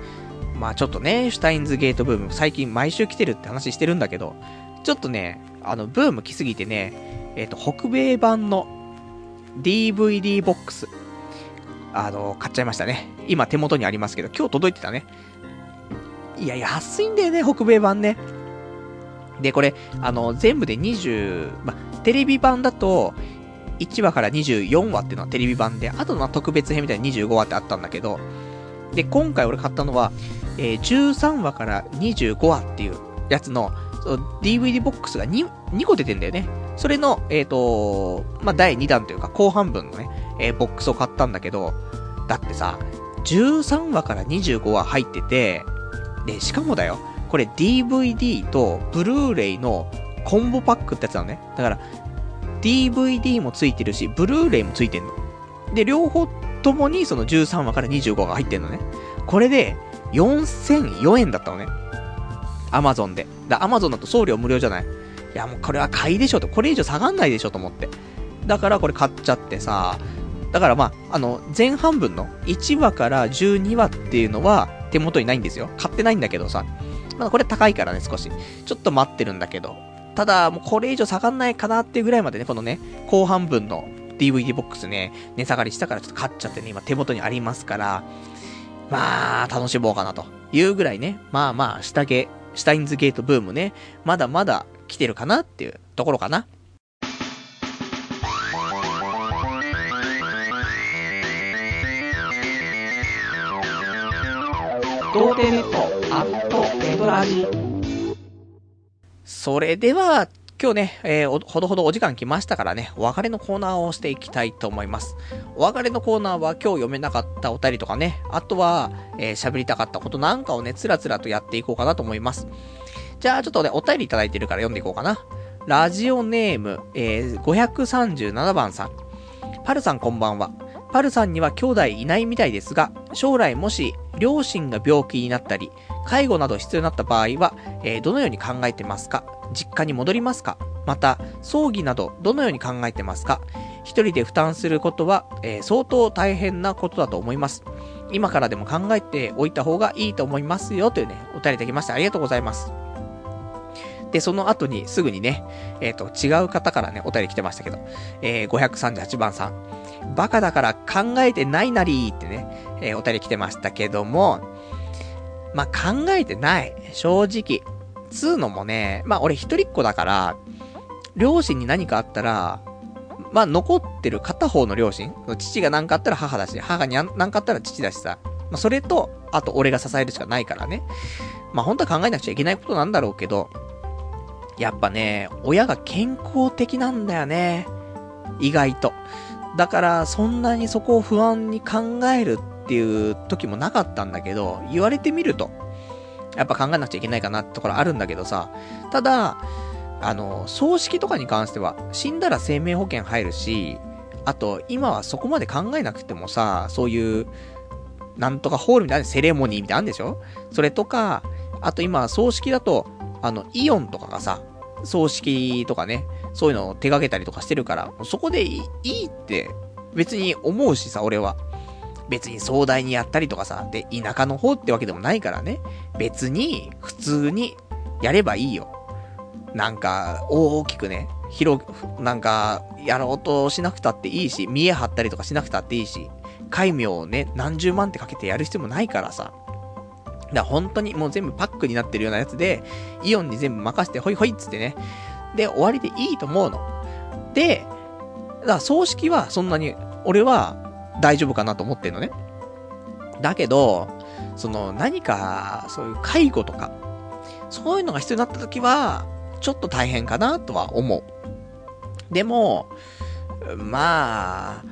まあちょっとね、シュタインズゲートブーム、最近毎週来てるって話してるんだけど、ちょっとね、あの、ブーム来すぎてね、えっ、ー、と、北米版の DVD ボックス、あの、買っちゃいましたね。今手元にありますけど、今日届いてたね。いや、安いんだよね、北米版ね。で、これ、あの、全部で20、ま、テレビ版だと、1話から24話っていうのはテレビ版で、あとの特別編みたいに25話ってあったんだけど、で、今回俺買ったのは、えー、13話から25話っていうやつの、DVD ボックスが 2, 2個出てんだよね。それの、えっ、ー、と、まあ、第2弾というか後半分のね、えー、ボックスを買ったんだけど、だってさ、13話から25話入ってて、で、しかもだよ、これ DVD とブルーレイのコンボパックってやつなのね。だから、DVD もついてるし、ブルーレイもついてんの。で、両方ともにその13話から25話が入ってんのね。これで、4004円だったのね。アマゾンで。だ、アマゾンだと送料無料じゃない？いや、もうこれは買いでしょと。これ以上下がんないでしょと思って。だからこれ買っちゃってさ、だからまあ、あの、前半分の1話から12話っていうのは手元にないんですよ。買ってないんだけどさ。まだこれ高いからね、少し。ちょっと待ってるんだけど。ただ、もうこれ以上下がんないかなっていうぐらいまでね、このね、後半分の DVD ボックスね、値下がりしたからちょっと買っちゃってね、今手元にありますから、まあ、楽しもうかなというぐらいね、まあまあ、下着、シュタインズゲートブームね、まだまだ来てるかなっていうところかな。童貞ネットアットネトラジそれでは、今日ね、えー、ほどほどお時間来ましたからね、お別れのコーナーをしていきたいと思います。お別れのコーナーは今日読めなかったお便りとかね、あとは、えー、喋りたかったことなんかをね、つらつらとやっていこうかなと思います。じゃあ、ちょっとね、お便りいただいてるから読んでいこうかな。ラジオネーム、えー、537番さん。パルさんこんばんは。パルさんには兄弟いないみたいですが、将来もし両親が病気になったり、介護など必要になった場合は、えー、どのように考えてますか？実家に戻りますか？また、葬儀などどのように考えてますか？一人で負担することは、えー、相当大変なことだと思います。今からでも考えておいた方がいいと思いますよ、というね、お便りいただきましてありがとうございます。で、その後にすぐにね、えっ、ー、と、違う方からね、お便り来てましたけど、えー、538番さん。バカだから考えてないなりってね、えー、お便り来てましたけども、まあ、考えてない。正直。つうのもね、まあ、俺一人っ子だから、両親に何かあったら、まあ、残ってる片方の両親、父が何かあったら母だし、母に何かあったら父だしさ、まあ、それと、あと俺が支えるしかないからね。まあ、本当は考えなくちゃいけないことなんだろうけど、やっぱね、親が健康的なんだよね。意外と。だから、そんなにそこを不安に考えるっていう時もなかったんだけど、言われてみると、やっぱ考えなくちゃいけないかなってところあるんだけどさ、ただ、あの、葬式とかに関しては、死んだら生命保険入るし、あと、今はそこまで考えなくてもさ、そういう、なんとかホールみたいなセレモニーみたいなあるんでしょ？それとか、あと今、葬式だと、あの、イオンとかがさ、葬式とかね、そういうのを手掛けたりとかしてるから、そこでいいって別に思うしさ、俺は。別に壮大にやったりとかさ、で、田舎の方ってわけでもないからね。別に、普通にやればいいよ。なんか、大きくね、広く、なんか、やろうとしなくたっていいし、見え張ったりとかしなくたっていいし、戒名をね、何十万ってかけてやる必要もないからさ。だから本当にもう全部パックになってるようなやつで、イオンに全部任せて、ほいほいっつってね。で、終わりでいいと思うの。で、だから葬式はそんなに、俺は大丈夫かなと思ってんのね。だけど、その何か、そういう介護とか、そういうのが必要になった時は、ちょっと大変かなとは思う。でも、まあ、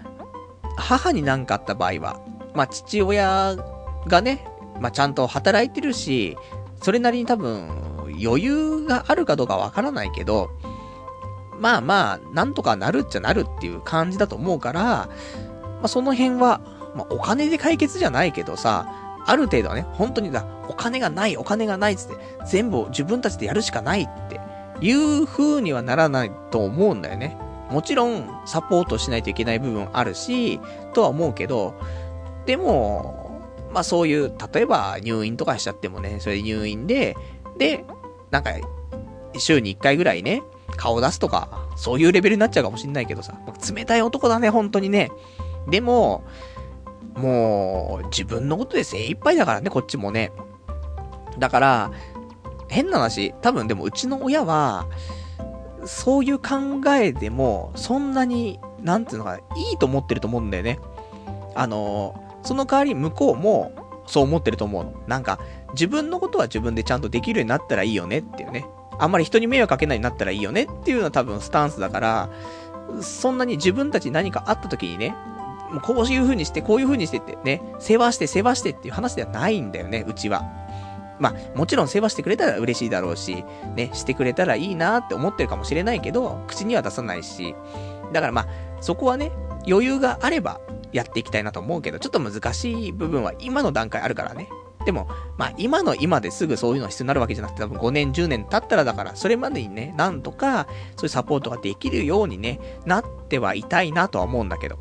母に何かあった場合は、まあ父親がね、まあちゃんと働いてるし、それなりに多分余裕があるかどうかわからないけど、まあまあ、なんとかなるっちゃなるっていう感じだと思うから、まあその辺は、まあお金で解決じゃないけどさ、ある程度はね、本当にだ、お金がない、お金がないっつって、全部自分たちでやるしかないっていう風にはならないと思うんだよね。もちろん、サポートしないといけない部分あるし、とは思うけど、でも、まあそういう、例えば入院とかしちゃってもね、それ入院で、で、なんか、週に1回ぐらいね、顔出すとか、そういうレベルになっちゃうかもしんないけどさ、冷たい男だね、本当にね。でも、もう、自分のことで精一杯だからね、こっちもね。だから、変な話、多分でもうちの親は、そういう考えでも、そんなに、なんていうのかな、いいと思ってると思うんだよね。あの、その代わり向こうも、そう思ってると思うの。なんか、自分のことは自分でちゃんとできるようになったらいいよねっていうね。あんまり人に迷惑かけないようになったらいいよねっていうのは多分スタンスだから、そんなに自分たち何かあった時にね、もうこういう風にして、こういう風にしてってね、世話して世話してっていう話ではないんだよね、うちは。まあ、もちろん世話してくれたら嬉しいだろうし、ね、してくれたらいいなって思ってるかもしれないけど、口には出さないし、だからまあ、そこはね、余裕があればやっていきたいなと思うけど、ちょっと難しい部分は今の段階あるからね。でも、まあ今の今ですぐそういうのが必要になるわけじゃなくて、多分5年、10年経ったらだから、それまでにね、なんとか、そういうサポートができるようにね、なってはいたいなとは思うんだけど。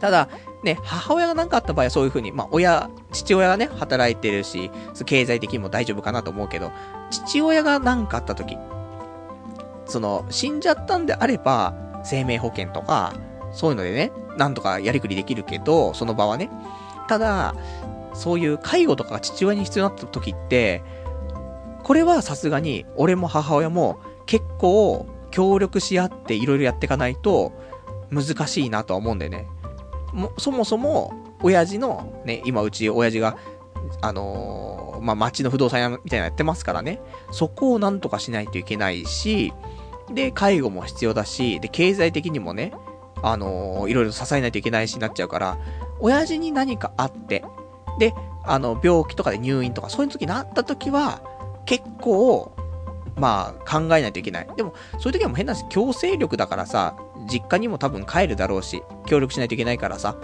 ただ、ね、母親が何かあった場合はそういう風に、まあ親、父親がね、働いてるし、経済的にも大丈夫かなと思うけど、父親が何かあった時、その、死んじゃったんであれば、生命保険とか、そういうのでね、なんとかやりくりできるけど、その場はね。ただ、そういう介護とかが父親に必要になった時って、これはさすがに、俺も母親も結構協力し合っていろいろやっていかないと難しいなとは思うんだよね。も、そもそも、親父の、ね、今うち親父が、あのーまあ、町の不動産屋みたいなのやってますからね。そこをなんとかしないといけないし、で、介護も必要だし、で、経済的にもね、あのーいろいろ支えないといけないしなっちゃうから、親父に何かあって、で、あの、病気とかで入院とか、そういう時になった時は、結構、まあ、考えないといけない。でも、そういう時はもう変な話、強制力だからさ、実家にも多分帰るだろうし、協力しないといけないからさ。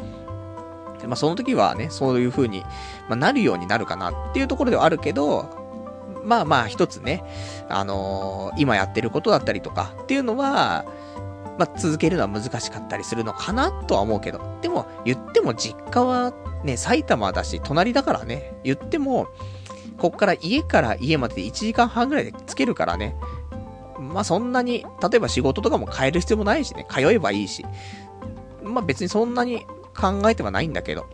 でまあ、その時はね、そういう風に、まあ、なるようになるかなっていうところではあるけど、まあまあ、一つね、あのー今やってることだったりとかっていうのは、まあ、続けるのは難しかったりするのかなとは思うけど。でも、言っても実家はね、埼玉だし、隣だからね、言っても、こっから家から家までで1時間半ぐらいでつけるからね。まあそんなに、例えば仕事とかも変える必要もないしね、通えばいいし。まあ別にそんなに考えてはないんだけど。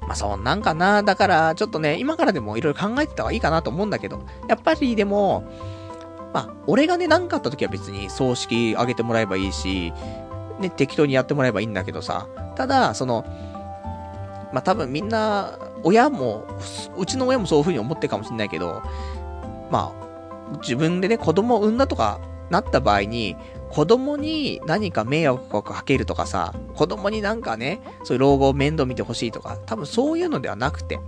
まあ、そんなんかな。だから、ちょっとね、今からでもいろいろ考えてた方がいいかなと思うんだけど、やっぱりでも、まあ、俺がね、何かあった時は別に葬式あげてもらえばいいし、ね、適当にやってもらえばいいんだけどさ、ただ、その、まあ、多分みんな、親も、うちの親もそういう風に思ってるかもしれないけど、まあ、自分でね、子供を産んだとかなった場合に、子供に何か迷惑をかけるとかさ、子供になんかね、そういう老後を面倒見てほしいとか、多分そういうのではなくて、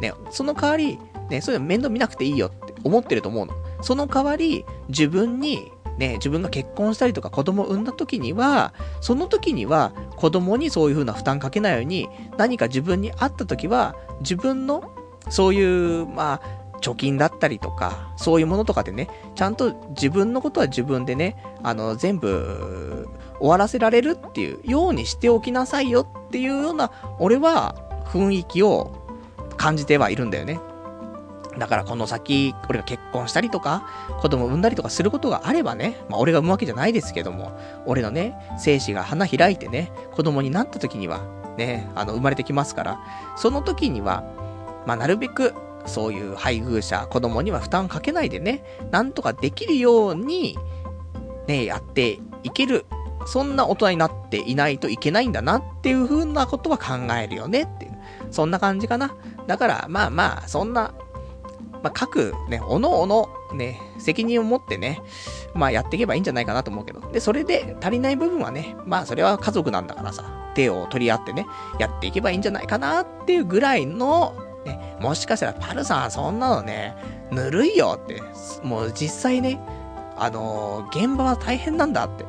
ね、その代わり、ね、そういうの面倒見なくていいよって思ってると思うの。その代わり、自分に、ね、自分が結婚したりとか子供を産んだ時には、その時には子供にそういう風な負担かけないように、何か自分にあった時は、自分の、そういう、まあ、貯金だったりとか、そういうものとかでね、ちゃんと自分のことは自分でね、あの、全部、終わらせられるっていうようにしておきなさいよっていうような、俺は雰囲気を感じてはいるんだよね。だからこの先、俺が結婚したりとか、子供産んだりとかすることがあればね、まあ俺が産むわけじゃないですけども、俺のね、精子が花開いてね、子供になった時には、ね、あの、生まれてきますから、その時には、まあなるべく、そういう配偶者、子供には負担かけないでね、なんとかできるように、ね、やっていける。そんな大人になっていないといけないんだなっていう風なことは考えるよねっていう。そんな感じかな。だから、まあまあ、そんな、まあ各ね、おのおのね、責任を持ってね、まあやっていけばいいんじゃないかなと思うけど。で、それで足りない部分はね、まあそれは家族なんだからさ、手を取り合ってね、やっていけばいいんじゃないかなっていうぐらいのね、もしかしたらパルさんそんなのね、ぬるいよって、もう実際ね、あのー、現場は大変なんだって、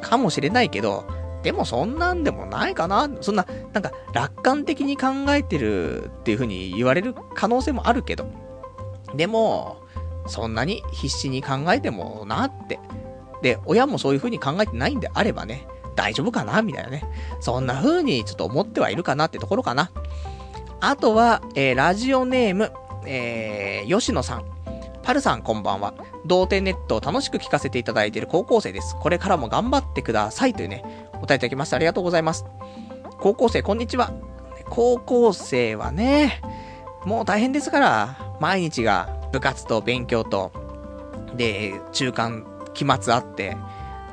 かもしれないけど、でもそんなんでもないかなそんな、なんか楽観的に考えてるっていう風に言われる可能性もあるけど、でも、そんなに必死に考えてもなって。で、親もそういう風に考えてないんであればね、大丈夫かなみたいなね。そんな風にちょっと思ってはいるかなってところかな。あとは、えー、ラジオネーム、えー、吉野さん。パルさんこんばんは。童貞ネットを楽しく聞かせていただいている高校生です。これからも頑張ってください。というね、お答えいただきましてありがとうございます。高校生、こんにちは。高校生はね、もう大変ですから、毎日が部活と勉強と、で、中間、期末あって、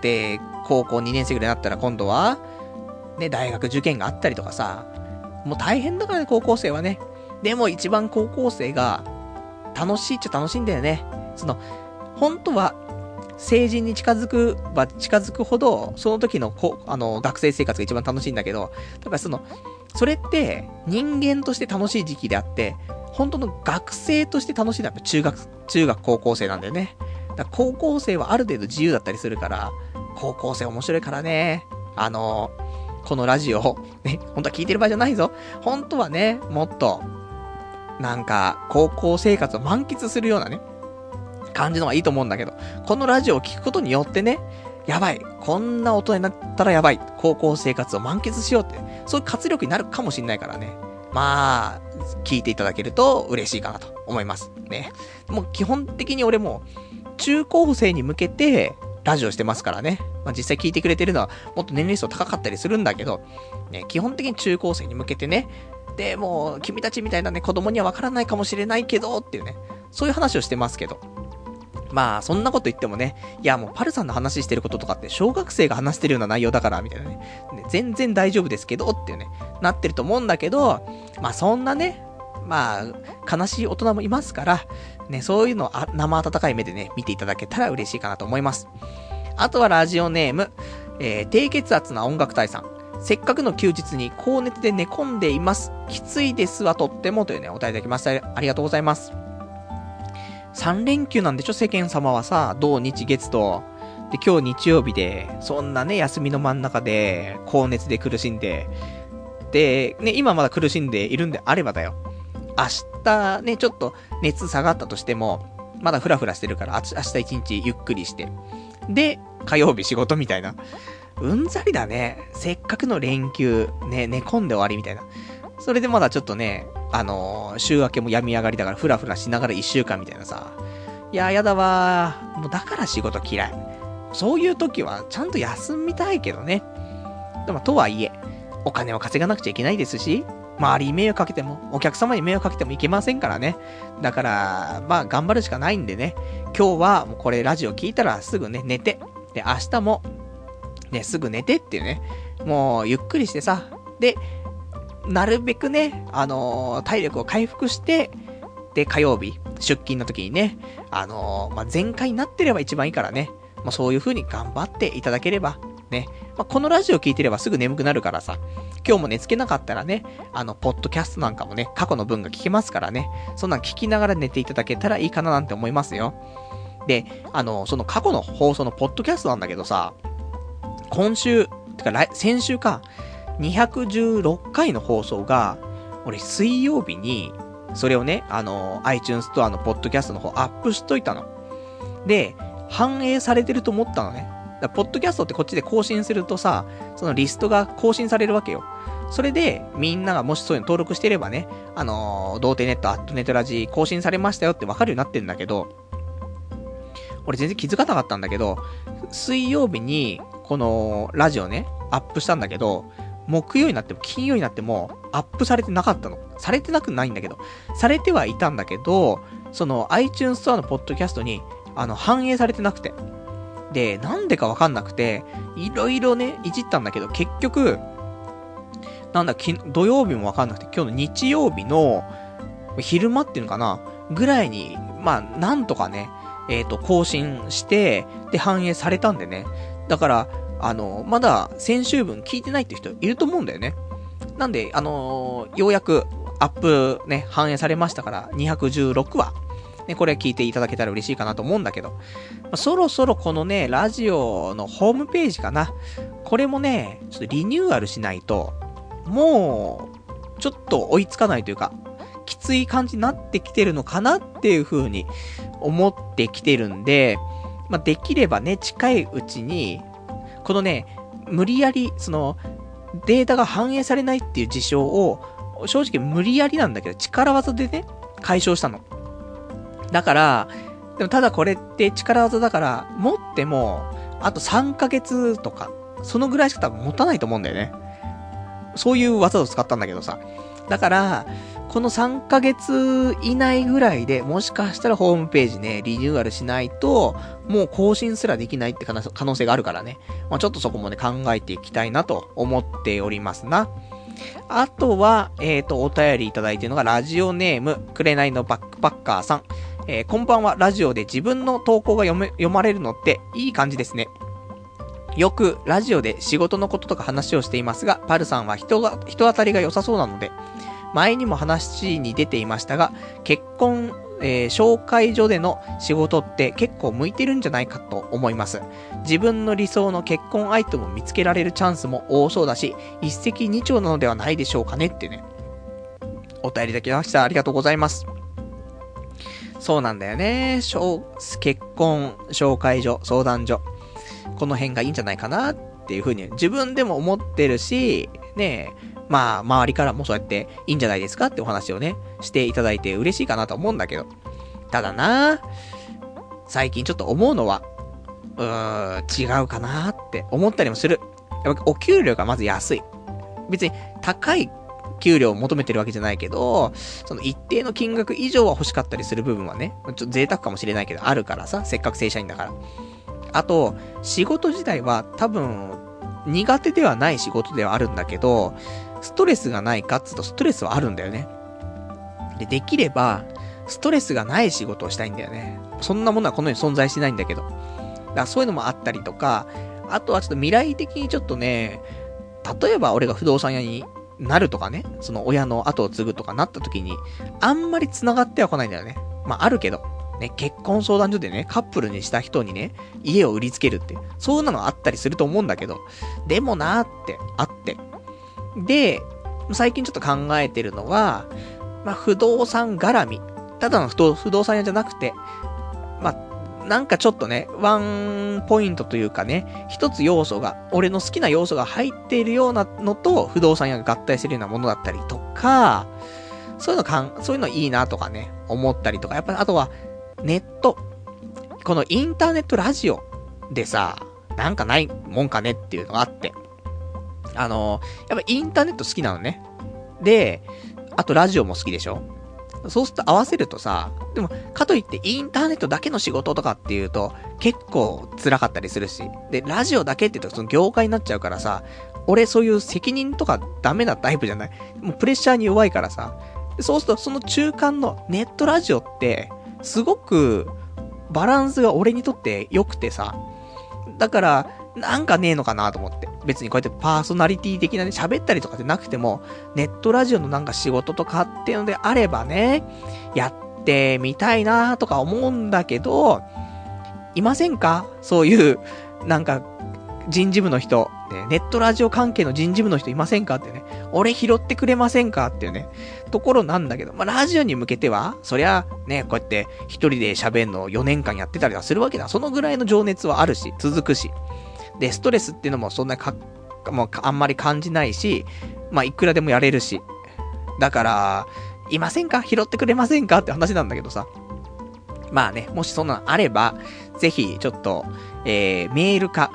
で、高校2年生ぐらいになったら今度は、ね、大学受験があったりとかさ、もう大変だからね、高校生はね。でも一番高校生が楽しいっちゃ楽しいんだよね。その、本当は、成人に近づくば近づくほど、その時のこ、あの、学生生活が一番楽しいんだけど、だからその、それって人間として楽しい時期であって、本当の学生として楽しいのは中学、中学高校生なんだよね。だ高校生はある程度自由だったりするから、高校生面白いからね。あの、このラジオ、ね、本当は聞いてる場合じゃないぞ。本当はね、もっと、なんか、高校生活を満喫するようなね、感じのがいいと思うんだけど、このラジオを聞くことによってね、やばい、こんな大人になったらやばい、高校生活を満喫しようって、そういう活力になるかもしんないからね。まあ、聞いていただけると嬉しいかなと思います。ね。もう基本的に俺も、中高生に向けて、ラジオしてますからね。まあ、実際聞いてくれてるのは、もっと年齢層高かったりするんだけど、ね、基本的に中高生に向けてね、で、もう、君たちみたいなね、子供にはわからないかもしれないけど、っていうね、そういう話をしてますけど。まあ、そんなこと言ってもね、いやもうパルさんの話してることとかって小学生が話してるような内容だから、みたいなね。全然大丈夫ですけど、っていうね、なってると思うんだけど、まあそんなね、まあ、悲しい大人もいますから、ね、そういうのを生温かい目でね、見ていただけたら嬉しいかなと思います。あとはラジオネーム、えー、低血圧な音楽隊さん。せっかくの休日に高熱で寝込んでいます。きついですわ、とっても。というね、お答えいただきました。ありがとうございます。3連休なんでしょ、世間様はさ、土日月と。で、今日日曜日で、そんなね、休みの真ん中で、高熱で苦しんで、で、ね、今まだ苦しんでいるんであればだよ。明日ね、ちょっと熱下がったとしても、まだフラフラしてるから、明日一日ゆっくりして。で、火曜日仕事みたいな。うんざりだね。せっかくの連休、ね、寝込んで終わりみたいな。それでまだちょっとね、あのー、週明けも病み上がりだからフラフラしながら一週間みたいなさ。いや、やだわもうだから仕事嫌い。そういう時はちゃんと休みたいけどね。でもとはいえ、お金を稼がなくちゃいけないですし、周りに迷惑かけても、お客様に迷惑かけてもいけませんからね。だから、まあ、頑張るしかないんでね。今日は、これラジオ聞いたらすぐね、寝て。で、明日も、ね、すぐ寝てっていうね。もう、ゆっくりしてさ。で、なるべくね、あのー、体力を回復して、で、火曜日、出勤の時にね、あのー、まあ、全開になってれば一番いいからね。まあ、そういう風に頑張っていただければ、ね。まあ、このラジオ聞いてればすぐ眠くなるからさ。今日も寝つけなかったらね、あの、ポッドキャストなんかもね、過去の文が聞けますからね。そんなん聞きながら寝ていただけたらいいかななんて思いますよ。で、あの、その過去の放送のポッドキャストなんだけどさ、今週、てか来、先週か、216回の放送が、俺水曜日に、それをね、あの、iTunes ストアのポッドキャストの方アップしといたの。で、反映されてると思ったのね。だポッドキャストってこっちで更新するとさ、そのリストが更新されるわけよ。それで、みんながもしそういうの登録してればね、あのー、童貞ネット、アットネットラジ更新されましたよってわかるようになってんだけど、俺全然気づかなかったんだけど、水曜日に、この、ラジオね、アップしたんだけど、木曜になっても金曜になってもアップされてなかったの。されてなくないんだけど。されてはいたんだけど、その iTunes ストアのポッドキャストに、あの、反映されてなくて。で、なんでかわかんなくて、いろいろね、いじったんだけど、結局、なんだ、土曜日もわかんなくて、今日の日曜日の、昼間っていうのかなぐらいに、まあ、なんとかね、えっ、ー、と、更新して、で、反映されたんでね。だから、あの、まだ先週分聞いてないって人いると思うんだよね。なんで、あのー、ようやくアップね、反映されましたから、216話。ね、これ聞いていただけたら嬉しいかなと思うんだけど、まあ、そろそろこのね、ラジオのホームページかな。これもね、ちょっとリニューアルしないと、もう、ちょっと追いつかないというか、きつい感じになってきてるのかなっていう風に思ってきてるんで、まあ、できればね、近いうちに、このね、無理やり、その、データが反映されないっていう事象を、正直無理やりなんだけど、力技でね、解消したの。だから、でもただこれって力技だから、持っても、あと3ヶ月とか、そのぐらいしか多分持たないと思うんだよね。そういう技を使ったんだけどさ。だから、この3ヶ月以内ぐらいで、もしかしたらホームページね、リニューアルしないと、もう更新すらできないって可能性があるからね。まあ、ちょっとそこもね、考えていきたいなと思っておりますな。あとは、えっ、ー、と、お便りいただいているのが、ラジオネーム、くれないのバックパッカーさん。えー、こんばんは、ラジオで自分の投稿が読め、読まれるのっていい感じですね。よく、ラジオで仕事のこととか話をしていますが、パルさんは人が、人当たりが良さそうなので、前にも話に出ていましたが、結婚、えー、紹介所での仕事って結構向いてるんじゃないかと思います。自分の理想の結婚相手も見つけられるチャンスも多そうだし、一石二鳥なのではないでしょうかねってね。お便りいただきました。ありがとうございます。そうなんだよね。結婚、紹介所、相談所。この辺がいいんじゃないかなっていうふうに自分でも思ってるし、ねえ、まあ、周りからもそうやっていいんじゃないですかってお話をね、していただいて嬉しいかなと思うんだけど。ただな最近ちょっと思うのは、うーん、違うかなって思ったりもする。やっぱお給料がまず安い。別に高い給料を求めてるわけじゃないけど、その一定の金額以上は欲しかったりする部分はね、ちょっと贅沢かもしれないけど、あるからさ、せっかく正社員だから。あと、仕事自体は多分、苦手ではない仕事ではあるんだけど、ストレスがないかっつうとストレスはあるんだよね。で、できれば、ストレスがない仕事をしたいんだよね。そんなものはこの世に存在しないんだけど。だからそういうのもあったりとか、あとはちょっと未来的にちょっとね、例えば俺が不動産屋になるとかね、その親の後を継ぐとかなった時に、あんまり繋がっては来ないんだよね。まああるけど、ね、結婚相談所でね、カップルにした人にね、家を売りつけるって、そういうのあったりすると思うんだけど、でもなーってあって、で、最近ちょっと考えてるのは、まあ、不動産絡み。ただの不動産屋じゃなくて、まあ、なんかちょっとね、ワンポイントというかね、一つ要素が、俺の好きな要素が入っているようなのと、不動産屋が合体するようなものだったりとか、そういうのかん、そういうのいいなとかね、思ったりとか、やっぱりあとは、ネット。このインターネットラジオでさ、なんかないもんかねっていうのがあって。あの、やっぱインターネット好きなのね。で、あとラジオも好きでしょそうすると合わせるとさ、でも、かといってインターネットだけの仕事とかっていうと、結構辛かったりするし。で、ラジオだけって言うとその業界になっちゃうからさ、俺そういう責任とかダメなタイプじゃない？もうプレッシャーに弱いからさ。そうするとその中間のネットラジオって、すごくバランスが俺にとって良くてさ。だから、なんかねえのかなと思って。別にこうやってパーソナリティ的なね、喋ったりとかでなくても、ネットラジオのなんか仕事とかっていうのであればね、やってみたいなとか思うんだけど、いませんか？そういう、なんか、人事部の人、ね、ネットラジオ関係の人事部の人いませんか？ってね、俺拾ってくれませんか？っていうね、ところなんだけど、まあ、ラジオに向けては、そりゃ、ね、こうやって一人で喋るのを4年間やってたりはするわけだ。そのぐらいの情熱はあるし、続くし。で、ストレスっていうのもそんなか、もうあんまり感じないし、まあ、いくらでもやれるし。だから、いませんか？拾ってくれませんか？って話なんだけどさ。まあね、もしそんなのあれば、ぜひ、ちょっと、えー、メールか、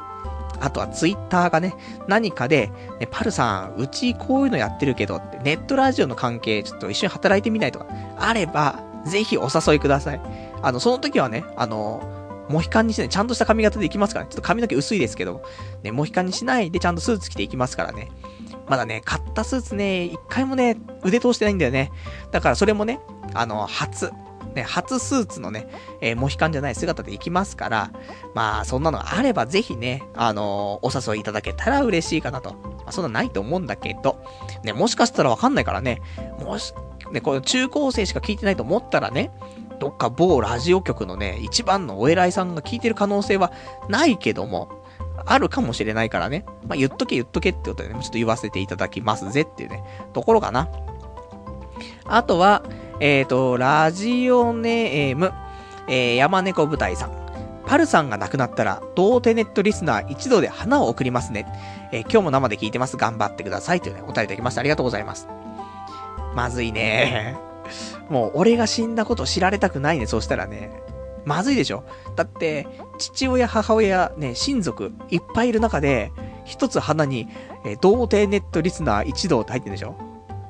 あとはツイッターがね、何かで、ね、パルさん、うちこういうのやってるけど、ネットラジオの関係、ちょっと一緒に働いてみないとか、あれば、ぜひお誘いください。あの、その時はね、あの、モヒカンにしない、ちゃんとした髪型で行きますから、ね、ちょっと髪の毛薄いですけど、ね、モヒカンにしないでちゃんとスーツ着ていきますからね。まだね、買ったスーツね、一回もね、腕通してないんだよね。だからそれもね、あの、初、ね、初スーツのね、えー、モヒカンじゃない姿で行きますから、まあ、そんなのあればぜひね、あのー、お誘いいただけたら嬉しいかなと。まあ、そんなないと思うんだけど、ね、もしかしたらわかんないからね、もし、ね、この中高生しか聞いてないと思ったらね、どっか某ラジオ局のね、一番のお偉いさんが聞いてる可能性はないけども、あるかもしれないからね。まあ、言っとけ言っとけってことでね、ちょっと言わせていただきますぜっていうね、ところかな。あとは、えっ、ー、と、ラジオネーム、えー、山猫舞台さん。パルさんが亡くなったら、童貞ネットリスナー一度で花を送りますね。えー、今日も生で聞いてます。頑張ってください。というね、お便りいただきました。ありがとうございます。まずいね。もう、俺が死んだこと知られたくないね、そうしたらね。まずいでしょだって、父親、母親、ね、親族、いっぱいいる中で、一つ花に、えー、童貞ネットリスナー一同って入ってるでしょ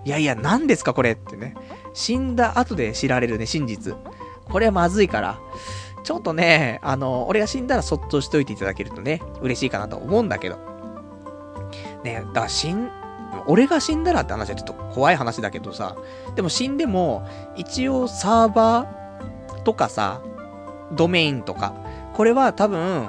いやいや、何ですかこれってね。死んだ後で知られるね、真実。これはまずいから。ちょっとね、あの、俺が死んだらそっとしといていただけるとね、嬉しいかなと思うんだけど。ね、だから死ん、俺が死んだらって話はちょっと怖い話だけどさ、でも死んでも、一応サーバーとかさ、ドメインとか、これは多分、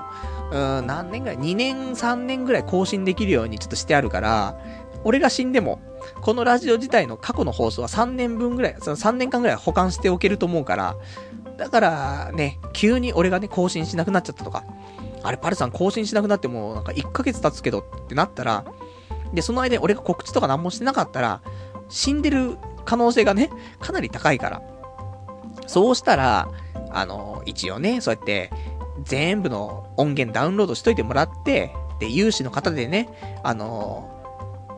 うん、何年ぐらい ?2 年、3年ぐらい更新できるようにちょっとしてあるから、俺が死んでも、このラジオ自体の過去の放送は3年分ぐらい、その3年間ぐらい保管しておけると思うから、だからね、急に俺がね、更新しなくなっちゃったとか、あれ、パルさん更新しなくなってもう、なんか1ヶ月経つけどってなったら、で、その間に俺が告知とか何もしてなかったら、死んでる可能性がね、かなり高いから。そうしたら、あの、一応ね、そうやって、全部の音源ダウンロードしといてもらって、で、有志の方でね、あの、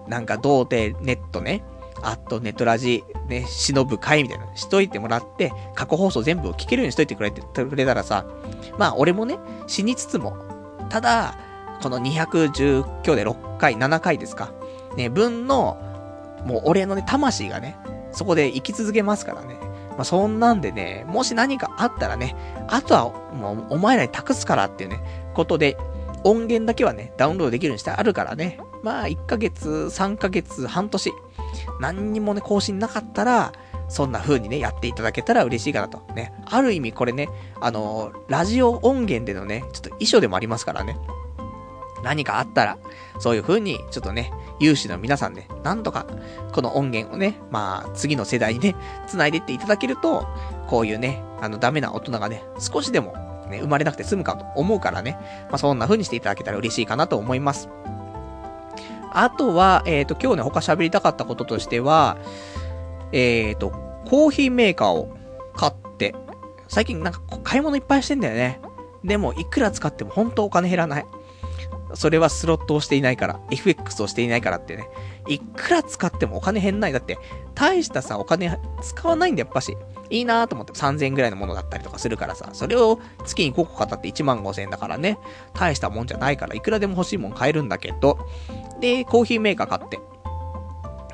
なんか童貞ネットね、あとネットラジ、ね、忍ぶ会みたいなしといてもらって、過去放送全部聞けるようにしといてくれてくれたらさ、まあ俺もね、死につつも、ただ、この210今日で6回、7回ですか。ね、分の、もう俺のね、魂がね、そこで生き続けますからね。まあ、そんなんでね、もし何かあったらね、あとはもうお前らに託すからっていうね、ことで、音源だけはね、ダウンロードできるようにしてあるからね。まあ、1ヶ月、3ヶ月、半年、何にもね、更新なかったら、そんな風にね、やっていただけたら嬉しいかなと。ね。ある意味これね、あのー、ラジオ音源でのね、ちょっと衣装でもありますからね。何かあったら、そういう風に、ちょっとね、有志の皆さんね、なんとか、この音源をね、まあ、次の世代にね、繋いでっていただけると、こういうね、あの、ダメな大人がね、少しでも、ね、生まれなくて済むかと思うからね、まあ、そんな風にしていただけたら嬉しいかなと思います。あとは、えっ、ー、と、今日ね、他喋りたかったこととしては、えっ、ー、と、コーヒーメーカーを買って、最近なんか買い物いっぱいしてんだよね。でも、いくら使っても本当お金減らない。それはスロットをしていないから、FX をしていないからってね。いくら使ってもお金減んない。だって、大したさ、お金使わないんだやっぱし。いいなと思って3000円ぐらいのものだったりとかするからさ、それを月に5個買ったって1万5000円だからね、大したもんじゃないから、いくらでも欲しいもん買えるんだけど、で、コーヒーメーカー買って。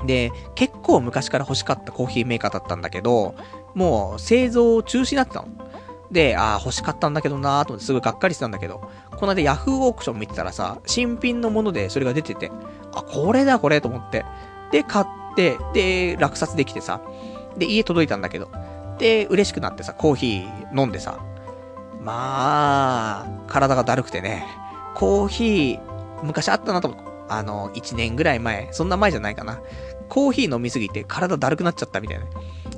で、結構昔から欲しかったコーヒーメーカーだったんだけど、もう製造中止になってたの。で、ああ、欲しかったんだけどなーと思ってすぐがっかりしてたんだけど、この間ヤフーオークション見てたらさ、新品のものでそれが出てて、あ、これだこれと思って。で、買って、で、落札できてさ、で、家届いたんだけど、で、嬉しくなってさ、コーヒー飲んでさ、まあ、体がだるくてね、コーヒー、昔あったなと思って、あの、1年ぐらい前、そんな前じゃないかな。コーヒー飲みすぎて体だるくなっちゃったみたいな。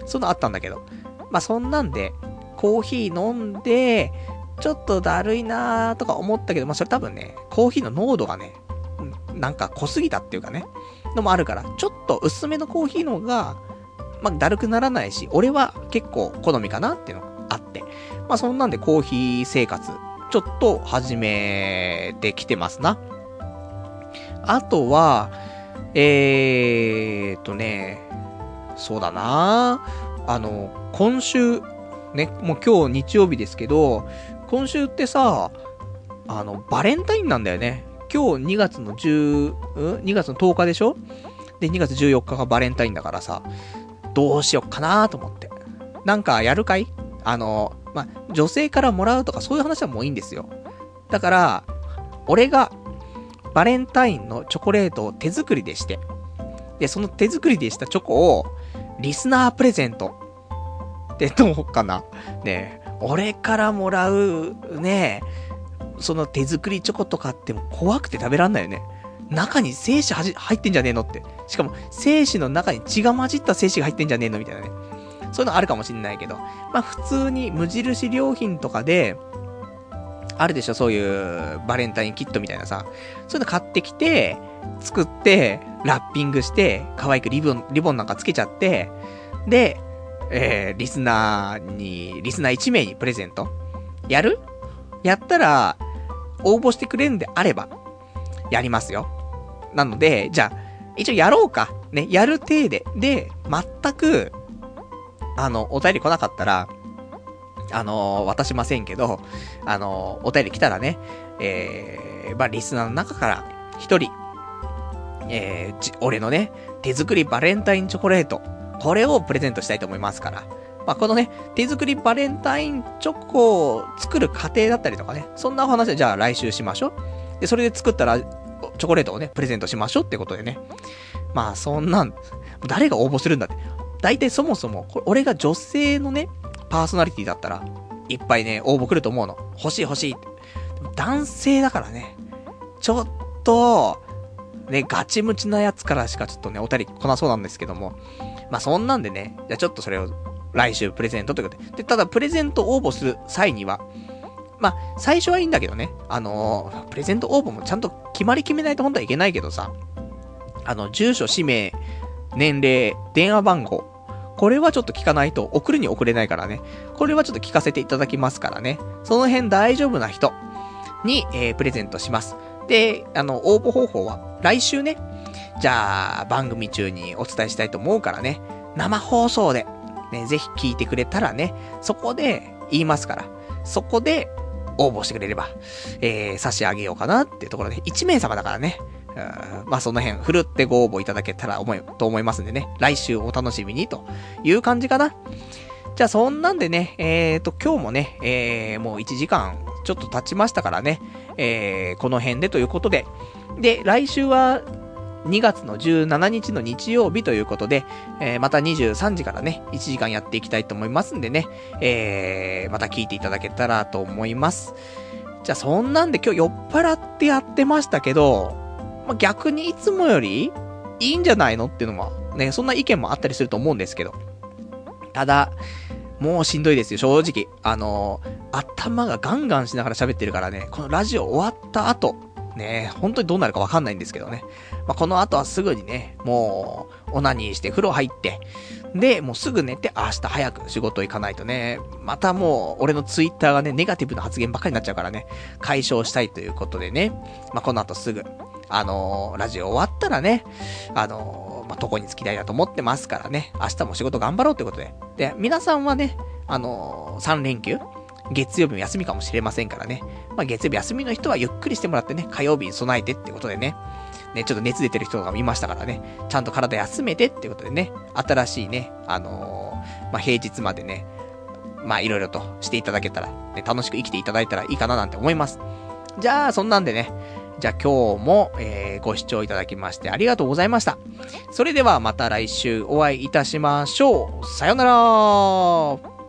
そんなあったんだけど。まあ、そんなんで、コーヒー飲んで、ちょっとだるいなーとか思ったけど、まあ、それ多分ね、コーヒーの濃度がね、なんか濃すぎたっていうかね、のもあるから、ちょっと薄めのコーヒーの方が、まあ、だるくならないし、俺は結構好みかなっていうのがあって、まあ、そんなんでコーヒー生活、ちょっと始めてきてますな。あとは、えーとね、そうだなあの、今週、ね、もう今日日曜日ですけど、今週ってさ、あの、バレンタインなんだよね。今日2月の10、ん ?2 月の10日でしょ？で、2月14日がバレンタインだからさ、どうしよっかなと思って。なんかやるかい？あの、ま女性からもらうとかそういう話はもういいんですよ。だから、俺がバレンタインのチョコレートを手作りでして、で、その手作りでしたチョコを、リスナープレゼント。ってどうかな？ね俺からもらう、ねその手作りチョコとかっても怖くて食べらんないよね。中に精子はじ入ってんじゃねえのって。しかも、精子の中に血が混じった精子が入ってんじゃねえのみたいなね。そういうのあるかもしんないけど。まあ、普通に無印良品とかで、あるでしょ、そういうバレンタインキットみたいなさ。そういうの買ってきて、作って、ラッピングして、可愛くリボン、リボンなんかつけちゃって、で、えー、リスナーに、リスナー1名にプレゼント。やる？やったら、応募してくれるんであれば、やりますよ。なので、じゃあ、一応やろうか。ね、やる体で。で、全く、あの、お便り来なかったら、あの、渡しませんけど、あの、お便り来たらね、えー、まあ、リスナーの中から一人、えー、俺のね、手作りバレンタインチョコレート、これをプレゼントしたいと思いますから。まあ、このね、手作りバレンタインチョコを作る過程だったりとかね、そんなお話はじゃあ来週しましょう。で、それで作ったら、チョコレートをね、プレゼントしましょうってことでね。まあ、そんなん、誰が応募するんだって。大体そもそも、これ俺が女性のね、パーソナリティだったら、いっぱいね、応募来ると思うの。欲しい欲しい。男性だからね、ちょっと、ね、ガチムチなやつからしかちょっとね、お便り来なそうなんですけども。まあ、そんなんでね、じゃちょっとそれを来週プレゼントということで。で、ただプレゼント応募する際には、まあ、最初はいいんだけどね、あのー、プレゼント応募もちゃんと決まり決めないと本当はいけないけどさ、あの、住所、氏名、年齢、電話番号、これはちょっと聞かないと送るに送れないからね。これはちょっと聞かせていただきますからね。その辺大丈夫な人に、えー、プレゼントします。で、あの、応募方法は来週ね、じゃあ、番組中にお伝えしたいと思うからね、生放送で、ね、ぜひ聞いてくれたらね、そこで言いますから、そこで応募してくれれば、えー、差し上げようかなっていうところで、1名様だからね、まあその辺、ふるってご応募いただけたら思い、と思いますんでね。来週お楽しみにという感じかな。じゃあそんなんでね、えーと、今日もね、えー、もう1時間ちょっと経ちましたからね、えー、この辺でということで。で、来週は、2月の17日の日曜日ということで、えー、また23時からね、1時間やっていきたいと思いますんでね、えー、また聞いていただけたらと思います。じゃあそんなんで今日酔っ払ってやってましたけど、まあ、逆にいつもよりいいんじゃないのっていうのも、ね、そんな意見もあったりすると思うんですけど。ただ、もうしんどいですよ、正直。あのー、頭がガンガンしながら喋ってるからね、このラジオ終わった後、ね、本当にどうなるかわかんないんですけどね。まあ、この後はすぐにね、もう、オナニーして風呂入って、で、もうすぐ寝て、明日早く仕事行かないとね、またもう、俺のツイッターがね、ネガティブな発言ばっかりになっちゃうからね、解消したいということでね、まあ、この後すぐ、あのー、ラジオ終わったらね、あのー、まあ、床に着きたいなと思ってますからね、明日も仕事頑張ろうってことで。で、皆さんはね、あのー、3連休月曜日も休みかもしれませんからね。まあ、月曜日休みの人はゆっくりしてもらってね、火曜日に備えてってことでね。ね、ちょっと熱出てる人とか見ましたからね。ちゃんと体休めてってことでね、新しいね、あのー、まあ、平日までね、まあ、いろいろとしていただけたら、ね、楽しく生きていただいたらいいかななんて思います。じゃあ、そんなんでね、じゃあ今日も、えー、ご視聴いただきましてありがとうございました。それではまた来週お会いいたしましょう。さよなら